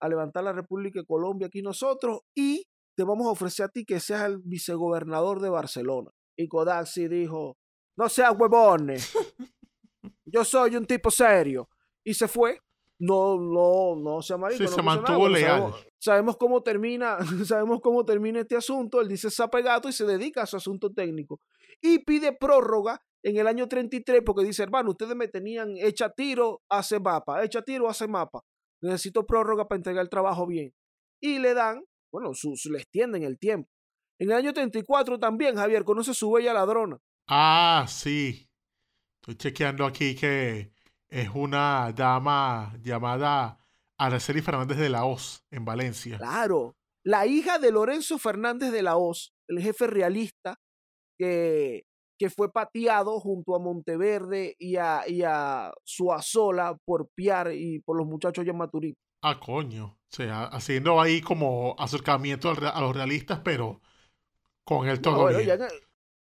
a levantar la República de Colombia aquí nosotros y te vamos a ofrecer a ti que seas el vicegobernador de Barcelona. Y Kodaxi dijo, no seas huevones, yo soy un tipo serio. Y se fue. No, no, no se marico. se mantuvo leal. Sabemos, cómo termina, sabemos cómo termina este asunto. Él dice sapegato y se dedica a su asunto técnico. Y pide prórroga en el año 33 porque dice, hermano, ustedes me tenían hecha tiro, hace mapa, hecha tiro, hace mapa. Necesito prórroga para entregar el trabajo bien. Y le dan, bueno, su, le extienden el tiempo. En el año 34 también, Javier, conoce su bella ladrona. Ah, sí. Estoy chequeando aquí que es una dama llamada Araceli Fernández de la Hoz, en Valencia. Claro, la hija de Lorenzo Fernández de la Hoz, el jefe realista que, que fue pateado junto a Monteverde y a, y a Suazola por Piar y por los muchachos de Maturín. Ah, coño. O sea, haciendo ahí como acercamiento a los realistas, pero con el todo bien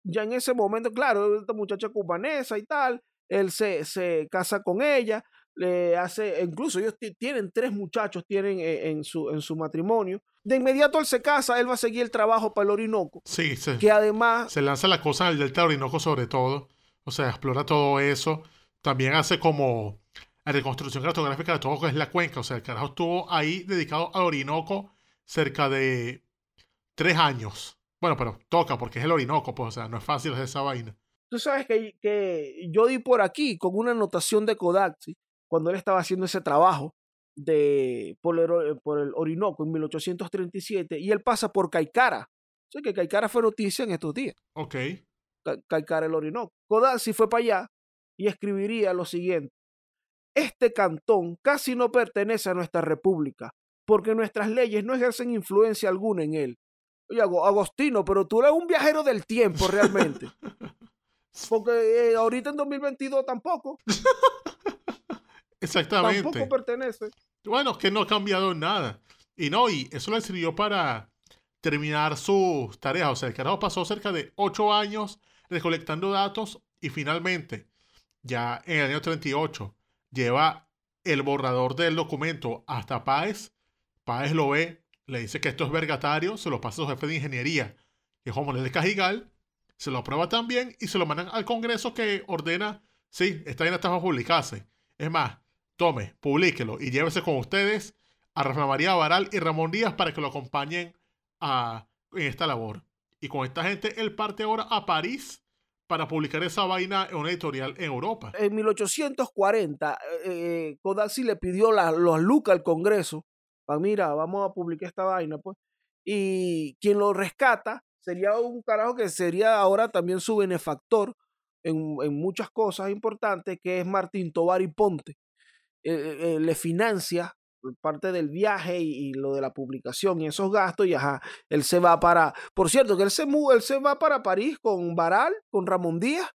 ya en ese momento, claro, esta muchacha cubanesa y tal, él se, se casa con ella, le hace, incluso ellos tienen tres muchachos, tienen eh, en, su, en su matrimonio. De inmediato él se casa, él va a seguir el trabajo para el Orinoco. Sí, sí. Que además... Se lanza la cosa en el Delta Orinoco sobre todo, o sea, explora todo eso. También hace como la reconstrucción cartográfica de todo lo que es la cuenca, o sea, el carajo estuvo ahí dedicado al Orinoco cerca de tres años. Bueno, pero toca porque es el Orinoco, pues, o sea, no es fácil hacer esa vaina. Tú sabes que, que yo di por aquí con una anotación de Kodaxi cuando él estaba haciendo ese trabajo de, por, el, por el Orinoco en 1837 y él pasa por Caicara. Sé que Caicara fue noticia en estos días. Ok. Caicara, el Orinoco. Kodaxi fue para allá y escribiría lo siguiente. Este cantón casi no pertenece a nuestra república, porque nuestras leyes no ejercen influencia alguna en él. Oye, Agostino, pero tú eres un viajero del tiempo realmente. Porque eh, ahorita en 2022 tampoco. Exactamente. Tampoco pertenece. Bueno, que no ha cambiado nada. Y no, y eso le sirvió para terminar sus tareas. O sea, el carajo pasó cerca de ocho años recolectando datos y finalmente, ya en el año 38, lleva el borrador del documento hasta Páez. Páez lo ve, le dice que esto es vergatario, se lo pasa a su jefe de ingeniería, que es Juan Manuel de Cajigal, se lo aprueba también y se lo mandan al Congreso que ordena, sí, está bien, está para publicarse. Es más, tome, publíquelo y llévese con ustedes a Rafael María Baral y Ramón Díaz para que lo acompañen a, en esta labor. Y con esta gente, él parte ahora a París para publicar esa vaina en una editorial en Europa. En 1840, eh, eh le pidió la, los lucas al Congreso Ah, mira, vamos a publicar esta vaina, pues. Y quien lo rescata sería un carajo que sería ahora también su benefactor en, en muchas cosas importantes, que es Martín Tobar y Ponte. Eh, eh, eh, le financia parte del viaje y, lo de la publicación y esos gastos y ajá, él se va para, por cierto, que él se, él se va para París con Baral, con Ramón Díaz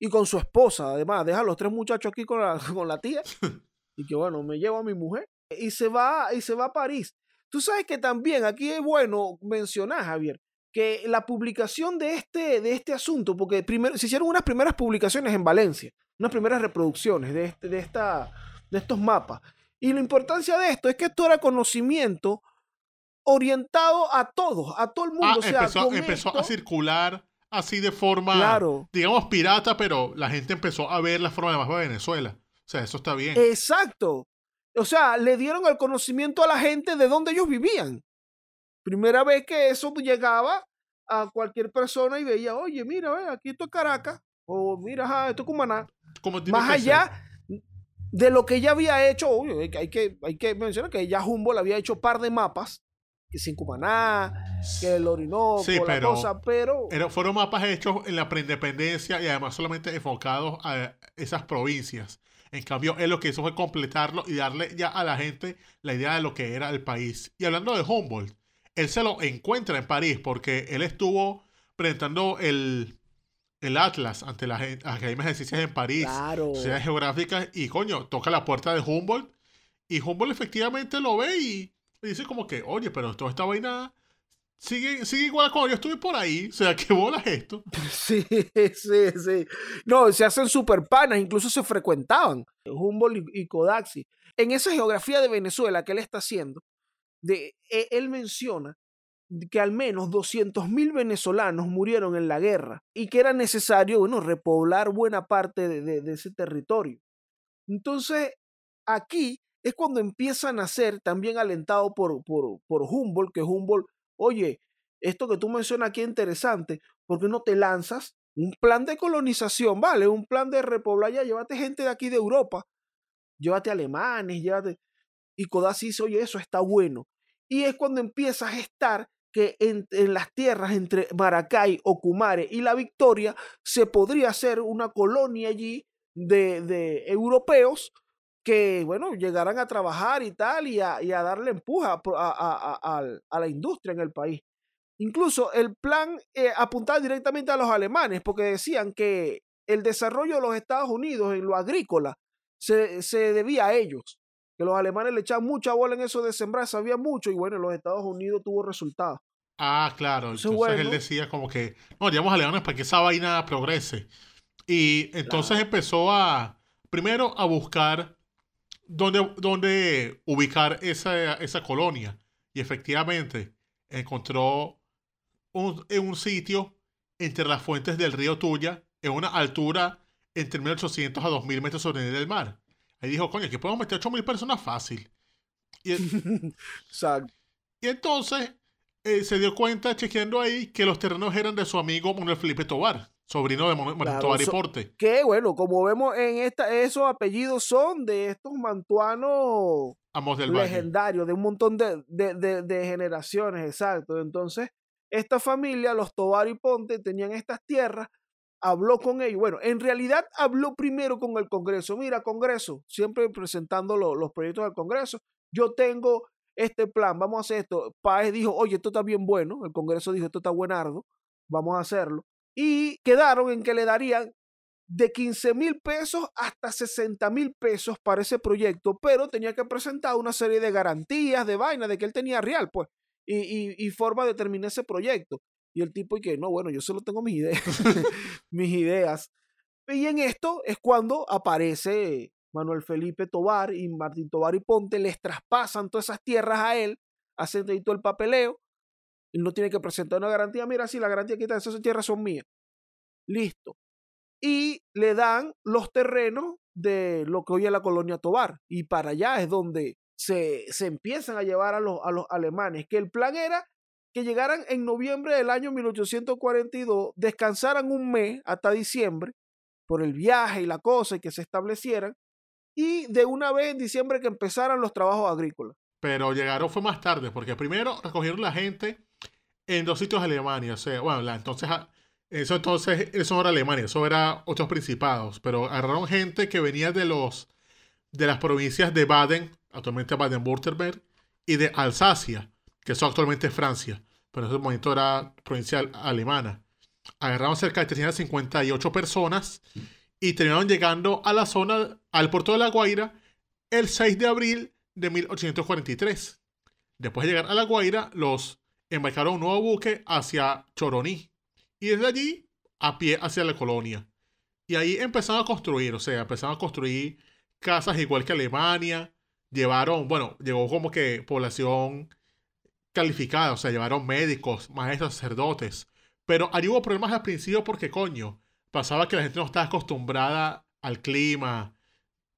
y con su esposa, además, deja a los tres muchachos aquí con la, con la tía y que bueno, me llevo a mi mujer y se va, y se va a París. Tú sabes que también aquí es bueno mencionar, Javier, que la publicación de este, de este asunto, porque primero, se hicieron unas primeras publicaciones en Valencia, unas primeras reproducciones de, este, de, esta, de estos mapas. Y la importancia de esto es que esto era conocimiento orientado a todos, a todo el mundo. Ah, empezó, a circular así de forma, digamos, pirata, pero la gente empezó a ver la forma de más de Venezuela. O sea, eso está bien. Exacto. o sea, le dieron el conocimiento a la gente de dónde ellos vivían. Primera vez que eso llegaba a cualquier persona y veía, oye, mira, ve, aquí esto es Caracas, o mira, esto es Cumaná. Más allá de lo que ella había hecho, hay, que, hay que mencionar que ya Humboldt había hecho un par de mapas, que sin Cumaná, que el Orinoco, la cosa, pero... fueron mapas hechos en la preindependencia y además solamente enfocados a esas provincias. En cambio, él lo que hizo fue completarlo y darle ya a la gente la idea de lo que era el país. Y hablando de Humboldt, él se lo encuentra en París porque él estuvo presentando el, el Atlas ante las Academias de Ciencias en París, claro. ciudades geográficas, y coño, toca la puerta de Humboldt. Y Humboldt efectivamente lo ve y, dice como que, oye, pero toda esta vaina sigue, sigue igual como yo estuve por ahí. O sea, ¿qué bolas esto? Sí, sí, sí. No, se hacen super panas, incluso se frecuentaban, Humboldt y, Kodaxi. En esa geografía de Venezuela que él está haciendo, de, e, él menciona que al menos 200.000 venezolanos murieron en la guerra y que era necesario, bueno, repoblar buena parte de, ese territorio. Entonces, aquí es cuando empiezan a ser también alentado por, por, por Humboldt, que Humboldt oye, esto que tú mencionas aquí es interesante, ¿por qué no te lanzas un plan de colonización, vale? Un plan de repoblar, ya llévate gente de aquí de Europa, llévate alemanes, llévate... Y Codazzi dice, oye, eso está bueno. Y es cuando empieza a gestar que en, las tierras entre Maracay, Ocumare y La Victoria se podría hacer una colonia allí de, de europeos que, bueno, llegaran a trabajar y tal, y a, darle empuja a, la industria en el país. Incluso el plan eh, apuntaba directamente a los alemanes, porque decían que el desarrollo de los Estados Unidos en lo agrícola se, debía a ellos, que los alemanes le echaban mucha bola en eso de sembrar, sabían mucho, y bueno, los Estados Unidos tuvo resultados. Ah, claro, entonces, él decía como que, no, digamos alemanes para que esa vaina progrese. Y entonces empezó a, primero, a buscar dónde, ubicar esa, esa, colonia. Y efectivamente encontró un, un sitio entre las fuentes del río Tuya, en una altura entre 1800 a 2000 metros sobre el nivel del mar. Ahí dijo, coño, aquí podemos meter 8000 personas fácil. Y, y entonces eh, se dio cuenta, chequeando ahí, que los terrenos eran de su amigo Manuel Felipe Tobar sobrino de Mantuano y Porte. Que bueno, como vemos en esta, esos apellidos son de estos mantuanos legendarios, de un montón de, de, generaciones, exacto. Entonces, esta familia, los Tobar y Ponte, tenían estas tierras, habló con ellos. Bueno, en realidad habló primero con el Congreso. Mira, Congreso, siempre presentando los proyectos del Congreso. Yo tengo este plan, vamos a hacer esto. Páez dijo, oye, esto está bien bueno. El Congreso dijo, esto está buenardo, vamos a hacerlo y quedaron en que le darían de 15 mil pesos hasta 60 mil pesos para ese proyecto, pero tenía que presentar una serie de garantías, de vaina, de que él tenía real, pues, y, forma de terminar ese proyecto. Y el tipo, y que no, bueno, yo solo tengo mis ideas, mis ideas. Y en esto es cuando aparece Manuel Felipe Tobar y Martín Tobar y Ponte, les traspasan todas esas tierras a él, hacen todo el papeleo, él no tiene que presentar una garantía. Mira, si la garantía quita esas tierras son mías. Listo. Y le dan los terrenos de lo que hoy es la colonia Tobar. Y para allá es donde se, se empiezan a llevar a los, a los alemanes. Que el plan era que llegaran en noviembre del año 1842, descansaran un mes hasta diciembre por el viaje y la cosa y que se establecieran. Y de una vez en diciembre que empezaran los trabajos agrícolas. Pero llegaron fue más tarde, porque primero recogieron la gente en dos sitios de Alemania. O sea, bueno, entonces, ah, eso entonces, eso era Alemania, eso era otros principados. Pero agarraron gente que venía de los de las provincias de Baden, actualmente Baden-Württemberg, y de Alsacia, que eso actualmente es Francia. Pero en ese momento era provincia alemana. Agarraron cerca de 358 personas y terminaron llegando a la zona, al puerto de La Guaira, el 6 de abril de 1843. Después de llegar a La Guaira, los embarcaron un nuevo buque hacia Choroní y desde allí a pie hacia la colonia. Y ahí empezaron a construir, o sea, empezaron a construir casas igual que Alemania. Llevaron, bueno, llegó como que población calificada, o sea, llevaron médicos, maestros, sacerdotes. Pero ahí hubo problemas al principio porque, coño, pasaba que la gente no estaba acostumbrada al clima.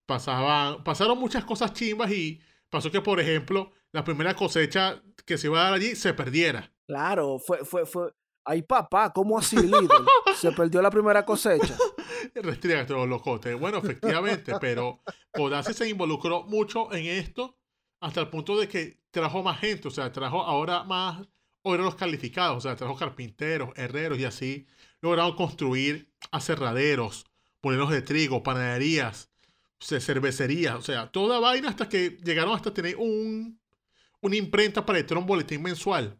pasaban, pasaron muchas cosas chimbas y pasó que, por ejemplo, la primera cosecha que se iba a dar allí se perdiera. Claro, fue, fue, fue. Ay, papá, ¿cómo así, líder? Se perdió la primera cosecha. Restriega todos los locotes. Bueno, efectivamente, pero Codazzi se involucró mucho en esto hasta el punto de que trajo más gente, o sea, trajo ahora más obreros calificados, o sea, trajo carpinteros, herreros y así lograron construir aserraderos, molinos de trigo, panaderías, cervecerías, o sea, toda vaina hasta que llegaron hasta tener un, una imprenta para editar un boletín mensual.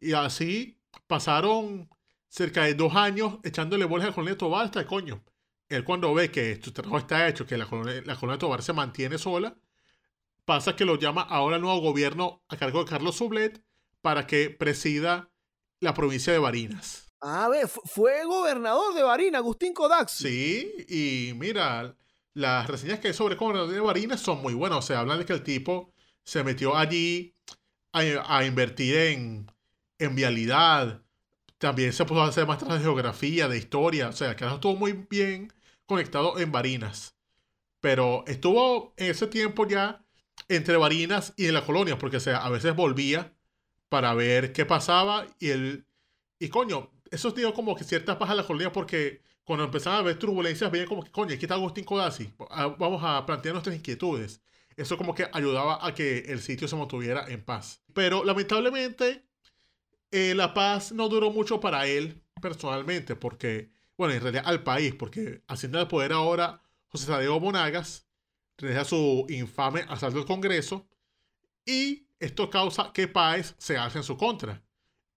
Y así pasaron cerca de dos años echándole bolas a la colonia Tobar hasta coño. Él cuando ve que su trabajo está hecho, que la colonia, la Tobar se mantiene sola, pasa que lo llama ahora el nuevo gobierno a cargo de Carlos Sublet para que presida la provincia de Barinas. A ver, fue gobernador de Barinas, Agustín Kodak. Sí, y mira, las reseñas que hay sobre el gobernador de Barinas son muy buenas. O sea, hablan de que el tipo se metió allí a, invertir en, en, vialidad. También se puso a hacer maestras de geografía, de historia. O sea, que estuvo muy bien conectado en Barinas. Pero estuvo en ese tiempo ya entre Barinas y en la colonia, porque o sea, a veces volvía para ver qué pasaba y el... Y coño, eso dio como que ciertas bajas a la colonia porque cuando empezaban a ver turbulencias veían como que, coño, aquí está Agustín Codazzi, ah, vamos a plantear nuestras inquietudes. Eso como que ayudaba a que el sitio se mantuviera en paz. Pero lamentablemente eh, la paz no duró mucho para él personalmente, porque, bueno, en realidad al país, porque haciendo el poder ahora José Tadeo Monagas, realiza su infame asalto al Congreso y esto causa que Páez se hace en su contra.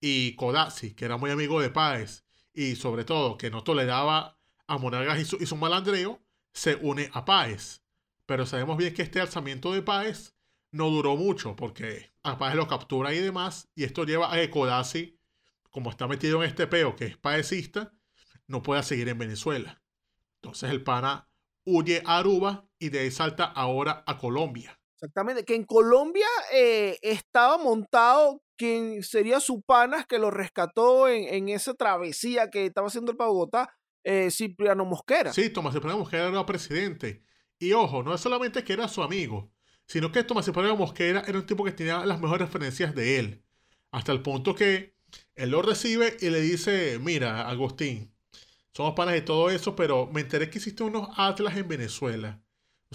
Y Codazzi, que era muy amigo de Páez y sobre todo que no toleraba a Monagas y su, y su malandreo, se une a Páez. Pero sabemos bien que este alzamiento de Páez no duró mucho porque a Páez lo captura y demás. Y esto lleva a que Codazzi, como está metido en este peo que es paecista, no pueda seguir en Venezuela. Entonces el pana huye a Aruba y de ahí salta ahora a Colombia. Exactamente, que en Colombia eh, estaba montado quien sería su panas que lo rescató en, esa travesía que estaba haciendo el para Bogotá, eh, Cipriano Mosquera. Sí, Tomás Cipriano Mosquera era presidente. Y ojo, no es solamente que era su amigo, sino que Tomás Cipriano Mosquera era un tipo que tenía las mejores referencias de él. Hasta el punto que él lo recibe y le dice, mira, Agustín, somos panas de todo eso, pero me enteré que hiciste unos atlas en Venezuela.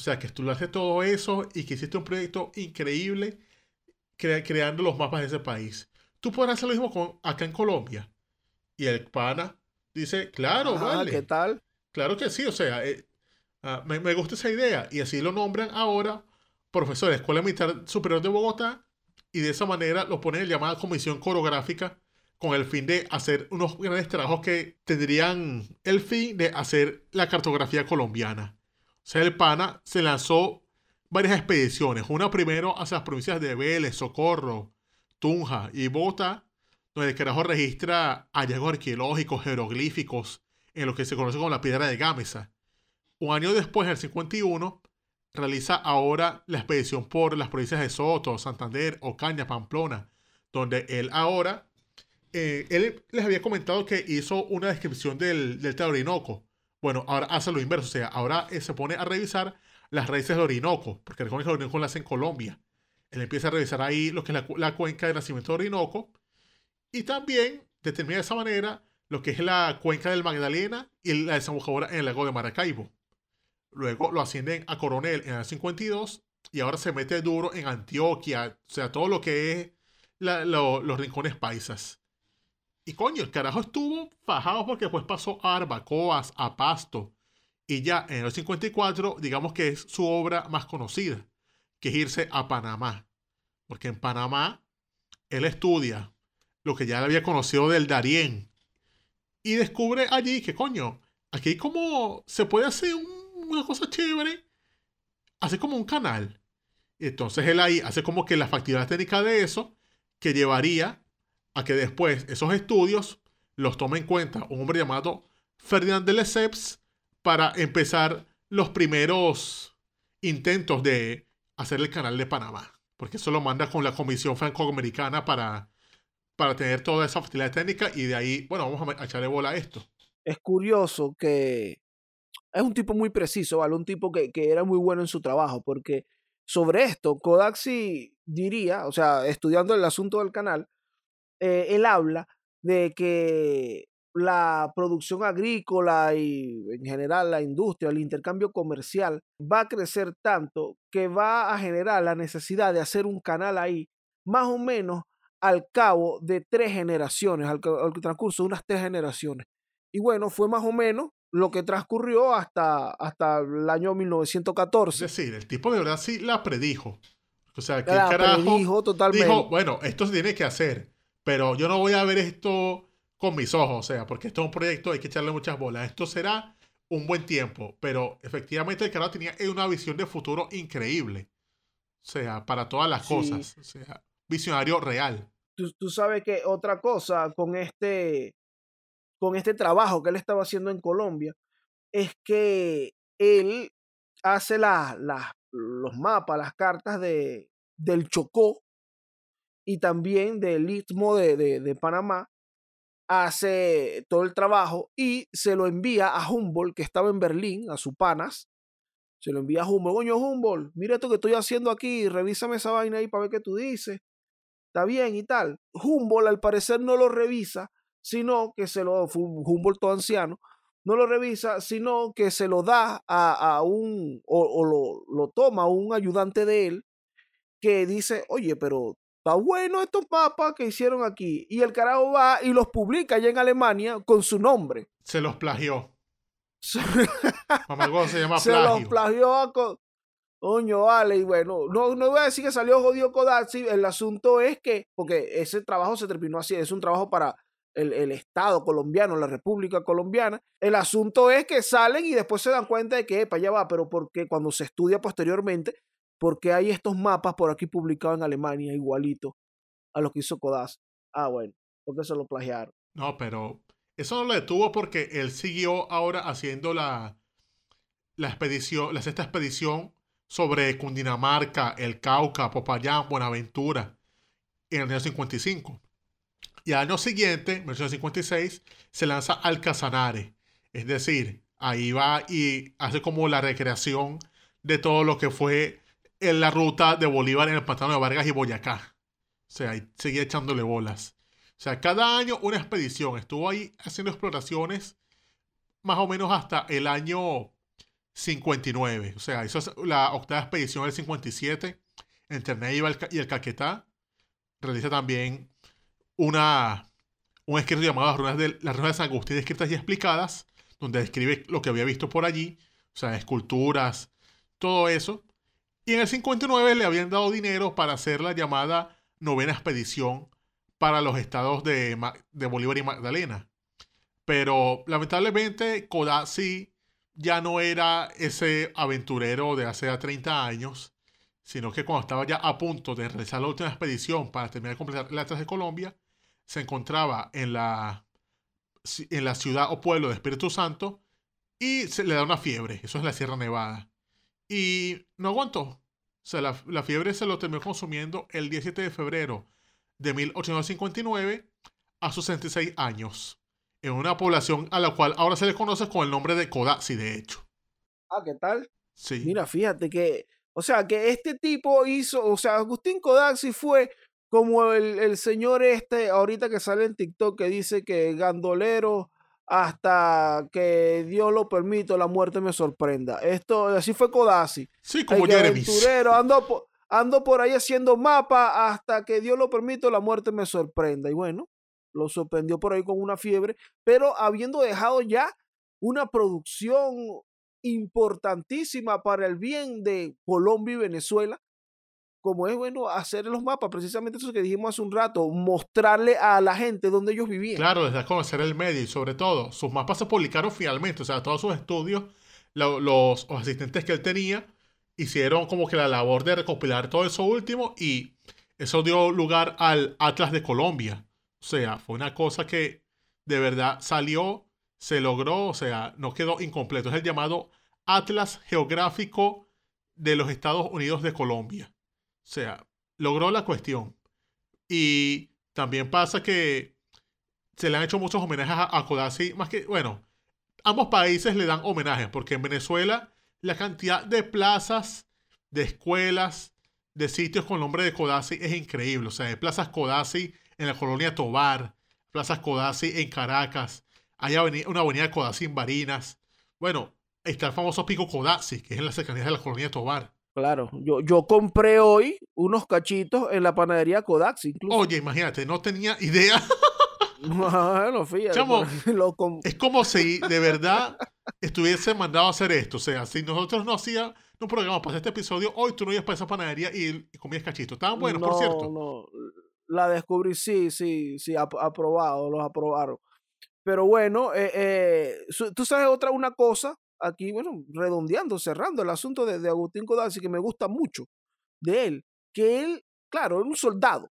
O sea, que estudiaste todo eso y que hiciste un proyecto increíble creando los mapas de ese país. Tú puedes hacer lo mismo con, acá en Colombia. Y el pana dice, claro, ah, vale. ¿Qué tal? Claro que sí, o sea, eh, ah, me, me, gusta esa idea. Y así lo nombran ahora profesor de Escuela Militar Superior de Bogotá. Y de esa manera lo ponen en llamada comisión coreográfica con el fin de hacer unos grandes trabajos que tendrían el fin de hacer la cartografía colombiana sea, pana se lanzó varias expediciones. Una primero hacia las provincias de Vélez, Socorro, Tunja y Bogotá, donde el carajo registra hallazgos arqueológicos, jeroglíficos, en lo que se conoce como la piedra de Gámeza. Un año después, en el 51, realiza ahora la expedición por las provincias de Soto, Santander, Ocaña, Pamplona, donde él ahora, eh, él les había comentado que hizo una descripción del, del Orinoco, bueno, ahora hace lo inverso, o sea, ahora eh, se pone a revisar las raíces del Orinoco, porque recuerden que Orinoco nace en Colombia. Él empieza a revisar ahí lo que es la, cuenca de nacimiento del Orinoco y también determina de esa manera lo que es la cuenca del Magdalena y la desembocadura en el lago de Maracaibo. Luego lo ascienden a coronel en el 52 y ahora se mete duro en Antioquia, o sea, todo lo que es los rincones paisas. Y coño, el carajo estuvo fajado porque después pasó a Arbacoas, a Pasto. Y ya en el 54, digamos que es su obra más conocida, que es irse a Panamá. Porque en Panamá él estudia lo que ya había conocido del Darién. Y descubre allí que, coño, aquí como se puede hacer una cosa chévere, hace como un canal. Entonces él ahí hace como que la factibilidad técnica de eso, que llevaría a que después esos estudios los tome en cuenta un hombre llamado Ferdinand de Lesseps para empezar los primeros intentos de hacer el canal de Panamá. Porque eso lo manda con la Comisión Franco-Americana para, para tener toda esa facilidad técnica y de ahí, bueno, vamos a echarle bola a esto. Es curioso que es un tipo muy preciso, ¿vale? Un tipo que, que era muy bueno en su trabajo, porque sobre esto, Kodaxi diría, o sea, estudiando el asunto del canal, eh, él habla de que la producción agrícola y en general la industria, el intercambio comercial va a crecer tanto que va a generar la necesidad de hacer un canal ahí, más o menos al cabo de tres generaciones, al, transcurso de unas tres generaciones. Y bueno, fue más o menos lo que transcurrió hasta, hasta el año 1914. Es decir, el tipo de verdad sí la predijo. O sea, que la carajo predijo totalmente. dijo, bueno, esto se tiene que hacer, pero yo no voy a ver esto con mis ojos, o sea, porque esto es un proyecto, hay que echarle muchas bolas. Esto será un buen tiempo, pero efectivamente el canal tenía una visión de futuro increíble. O sea, para todas las cosas. O sea, visionario real. Tú, tú, sabes que otra cosa con este, con este trabajo que él estaba haciendo en Colombia es que él hace la, los mapas, las cartas de, del Chocó y también del Istmo de, de, de Panamá hace todo el trabajo y se lo envía a Humboldt, que estaba en Berlín, a su panas. Se lo envía a Humboldt. Coño, Humboldt, mira esto que estoy haciendo aquí, revísame esa vaina ahí para ver qué tú dices. Está bien y tal. Humboldt al parecer no lo revisa, sino que se lo, Humboldt todo anciano, no lo revisa, sino que se lo da a, un, o, o lo, lo, toma un ayudante de él, que dice, oye, pero Está bueno estos mapas que hicieron aquí. Y el carajo va y los publica allá en Alemania con su nombre. Se los plagió. Mamá, se llama se los plagió Coño, vale, y bueno, no, no voy a decir que salió jodido Kodachi, el asunto es que, porque ese trabajo se terminó así, es un trabajo para el, el, Estado colombiano, la República Colombiana, el asunto es que salen y después se dan cuenta de que, para allá va, pero porque cuando se estudia posteriormente, porque hay estos mapas por aquí publicados en Alemania igualito a lo que hizo Kodas. Ah, bueno, porque se lo plagiaron. No, pero eso no lo detuvo porque él siguió ahora haciendo la, la expedición, la sexta expedición sobre Cundinamarca, el Cauca, Popayán, Buenaventura, en el año 55. Y al año siguiente, en el año 56, se lanza al Casanare. Es decir, ahí va y hace como la recreación de todo lo que fue en la ruta de Bolívar en el pantano de Vargas y Boyacá. O sea, ahí seguía echándole bolas. O sea, cada año una expedición. Estuvo ahí haciendo exploraciones más o menos hasta el año 59. O sea, hizo la octava expedición del 57 entre Neiva y el Caquetá. Realiza también una, un escrito llamado Las Ruinas de, las ruinas de San Agustín, escritas y explicadas, donde describe lo que había visto por allí. O sea, esculturas, todo eso. Y en el 59 le habían dado dinero para hacer la llamada novena expedición para los estados de, Bolívar y Magdalena. Pero lamentablemente Codazzi ya no era ese aventurero de hace 30 años, sino que cuando estaba ya a punto de realizar la última expedición para terminar de completar la de Colombia, se encontraba en la, en la ciudad o pueblo de Espíritu Santo y se le da una fiebre. Eso es la Sierra Nevada. Y no aguantó. O sea, la, fiebre se lo terminó consumiendo el 17 de febrero de 1859 a sus 66 años. En una población a la cual ahora se le conoce con el nombre de Codazzi, de hecho. Ah, ¿qué tal? Sí. Mira, fíjate que, o sea, que este tipo hizo, o sea, Agustín Codazzi fue como el, el señor este, ahorita que sale en TikTok, que dice que Gandolero hasta que Dios lo permita, la muerte me sorprenda. Esto, así fue Codazzi. Sí, como aventurero, ando por, ando por ahí haciendo mapa hasta que Dios lo permita, la muerte me sorprenda. Y bueno, lo sorprendió por ahí con una fiebre, pero habiendo dejado ya una producción importantísima para el bien de Colombia y Venezuela, como es bueno hacer los mapas, precisamente eso que dijimos hace un rato, mostrarle a la gente dónde ellos vivían. Claro, desde conocer el medio y sobre todo, sus mapas se publicaron finalmente, o sea, todos sus estudios, los, asistentes que él tenía, hicieron como que la labor de recopilar todo eso último y eso dio lugar al Atlas de Colombia. O sea, fue una cosa que de verdad salió, se logró, o sea, no quedó incompleto. Es el llamado Atlas Geográfico de los Estados Unidos de Colombia. O sea, logró la cuestión. Y también pasa que se le han hecho muchos homenajes a, a Kodasi, más que, bueno, ambos países le dan homenaje, porque en Venezuela la cantidad de plazas, de escuelas, de sitios con nombre de Codazzi es increíble. O sea, hay plazas Codazzi en la colonia Tobar, plazas Codazzi en Caracas, hay una avenida Codazzi en Barinas. Bueno, está el famoso pico Codazzi, que es en las cercanías de la colonia Tobar. Claro, yo, yo compré hoy unos cachitos en la panadería Codazzi. Incluso. Oye, imagínate, no tenía idea. Bueno, fíjate. Es como si de verdad estuviese mandado a hacer esto. O sea, si nosotros no hacíamos un programa para este episodio, hoy tú no ibas para esa panadería y, comías cachitos. Estaban buenos, por cierto. No, la descubrí, sí, sí, sí, aprobado, los aprobaron. Pero bueno, eh, eh, tú sabes otra una cosa, aquí, bueno, redondeando, cerrando el asunto de, Agustín Codazzi, que me gusta mucho de él, que él, claro, era un soldado,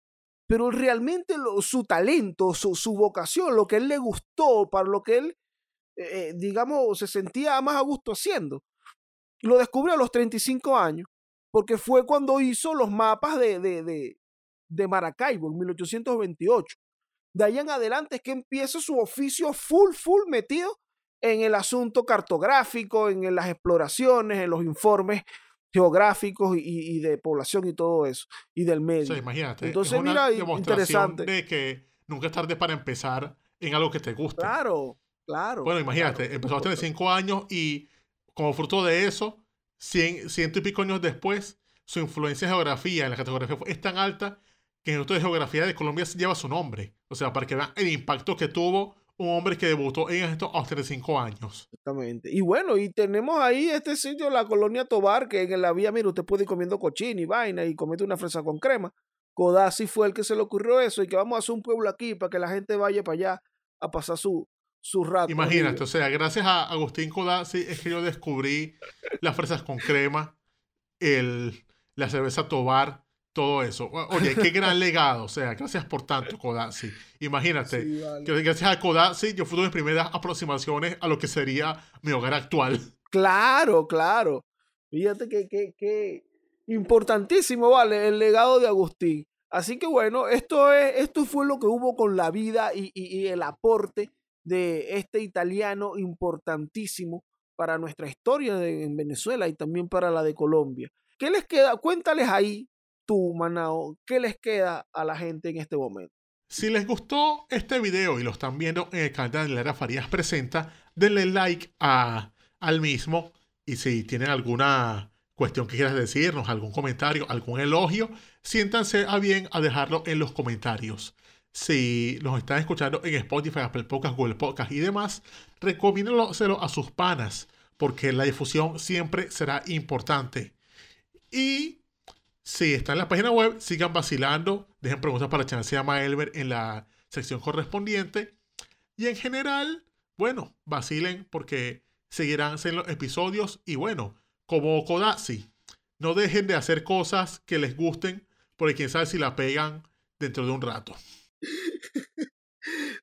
pero realmente su talento, su, vocación, lo que él le gustó, para lo que él, eh, eh, digamos, se sentía más a gusto haciendo, lo descubrió a los 35 años, porque fue cuando hizo los mapas de, de, de, Maracaibo en 1828. De ahí en adelante es que empieza su oficio full, full metido en el asunto cartográfico, en las exploraciones, en los informes geográficos y, de población y todo eso, y del medio. imagínate. Entonces, mira, interesante. De que nunca es tarde para empezar en algo que te guste. Claro, claro. Bueno, imagínate, empezó a tener cinco años y como fruto de eso, cien, ciento y pico años después, su influencia en geografía, en la categoría es tan alta que en el Instituto de Geografía de Colombia lleva su nombre. O sea, para que vean el impacto que tuvo un hombre que debutó en esto a los 35 años. Exactamente. Y bueno, y tenemos ahí este sitio, la colonia Tobar, que en la vía, mira, usted puede ir comiendo cochina y vaina y comete una fresa con crema. Codazzi fue el que se le ocurrió eso y que vamos a hacer un pueblo aquí para que la gente vaya para allá a pasar su, su rato. Imagínate, o sea, gracias a Agustín Codazzi es que yo descubrí las fresas con crema, el, la cerveza Tobar, todo eso. Oye, qué gran legado. O sea, gracias por tanto, Kodasi. Imagínate, gracias a Kodasi yo fui mis primeras aproximaciones a lo que sería mi hogar actual. Claro, claro. Fíjate que, que, importantísimo, vale, el legado de Agustín. Así que bueno, esto, es, esto fue lo que hubo con la vida y, y el aporte de este italiano importantísimo para nuestra historia de, en Venezuela y también para la de Colombia. ¿Qué les queda? Cuéntales ahí tú, ¿qué les queda a la gente en este momento? Si les gustó este video y lo están viendo en el canal de Lara Farías Presenta, denle like a, al mismo. Y si tienen alguna cuestión que quieras decirnos, algún comentario, algún elogio, siéntanse a bien a dejarlo en los comentarios. Si los están escuchando en Spotify, Apple Podcasts, Google Podcasts y demás, recomiéndoselo a sus panas, porque la difusión siempre será importante. Y si están en la página web, sigan vacilando, dejen preguntas para Chance llama Elber en la sección correspondiente. Y en general, bueno, vacilen porque seguirán en los episodios. Y bueno, como Kodasi, no dejen de hacer cosas que les gusten, porque quién sabe si la pegan dentro de un rato.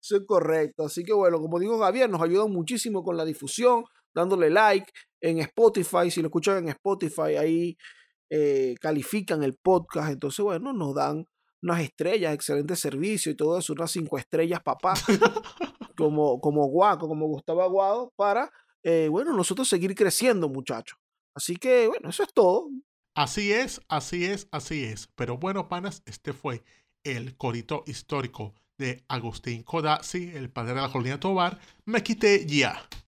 Eso es correcto. Así que bueno, como digo Javier, nos ayuda muchísimo con la difusión, dándole like en Spotify. Si lo escuchan en Spotify, ahí eh, califican el podcast, entonces, bueno, nos dan unas estrellas, excelente servicio y todo eso, unas cinco estrellas, papá, como, como Guaco, como Gustavo Aguado, para, eh, bueno, nosotros seguir creciendo, muchachos. Así que, bueno, eso es todo. Así es, así es, así es. Pero bueno, panas, este fue el corito histórico de Agustín Codazzi, el padre de la colonia Tobar. Me quité ya.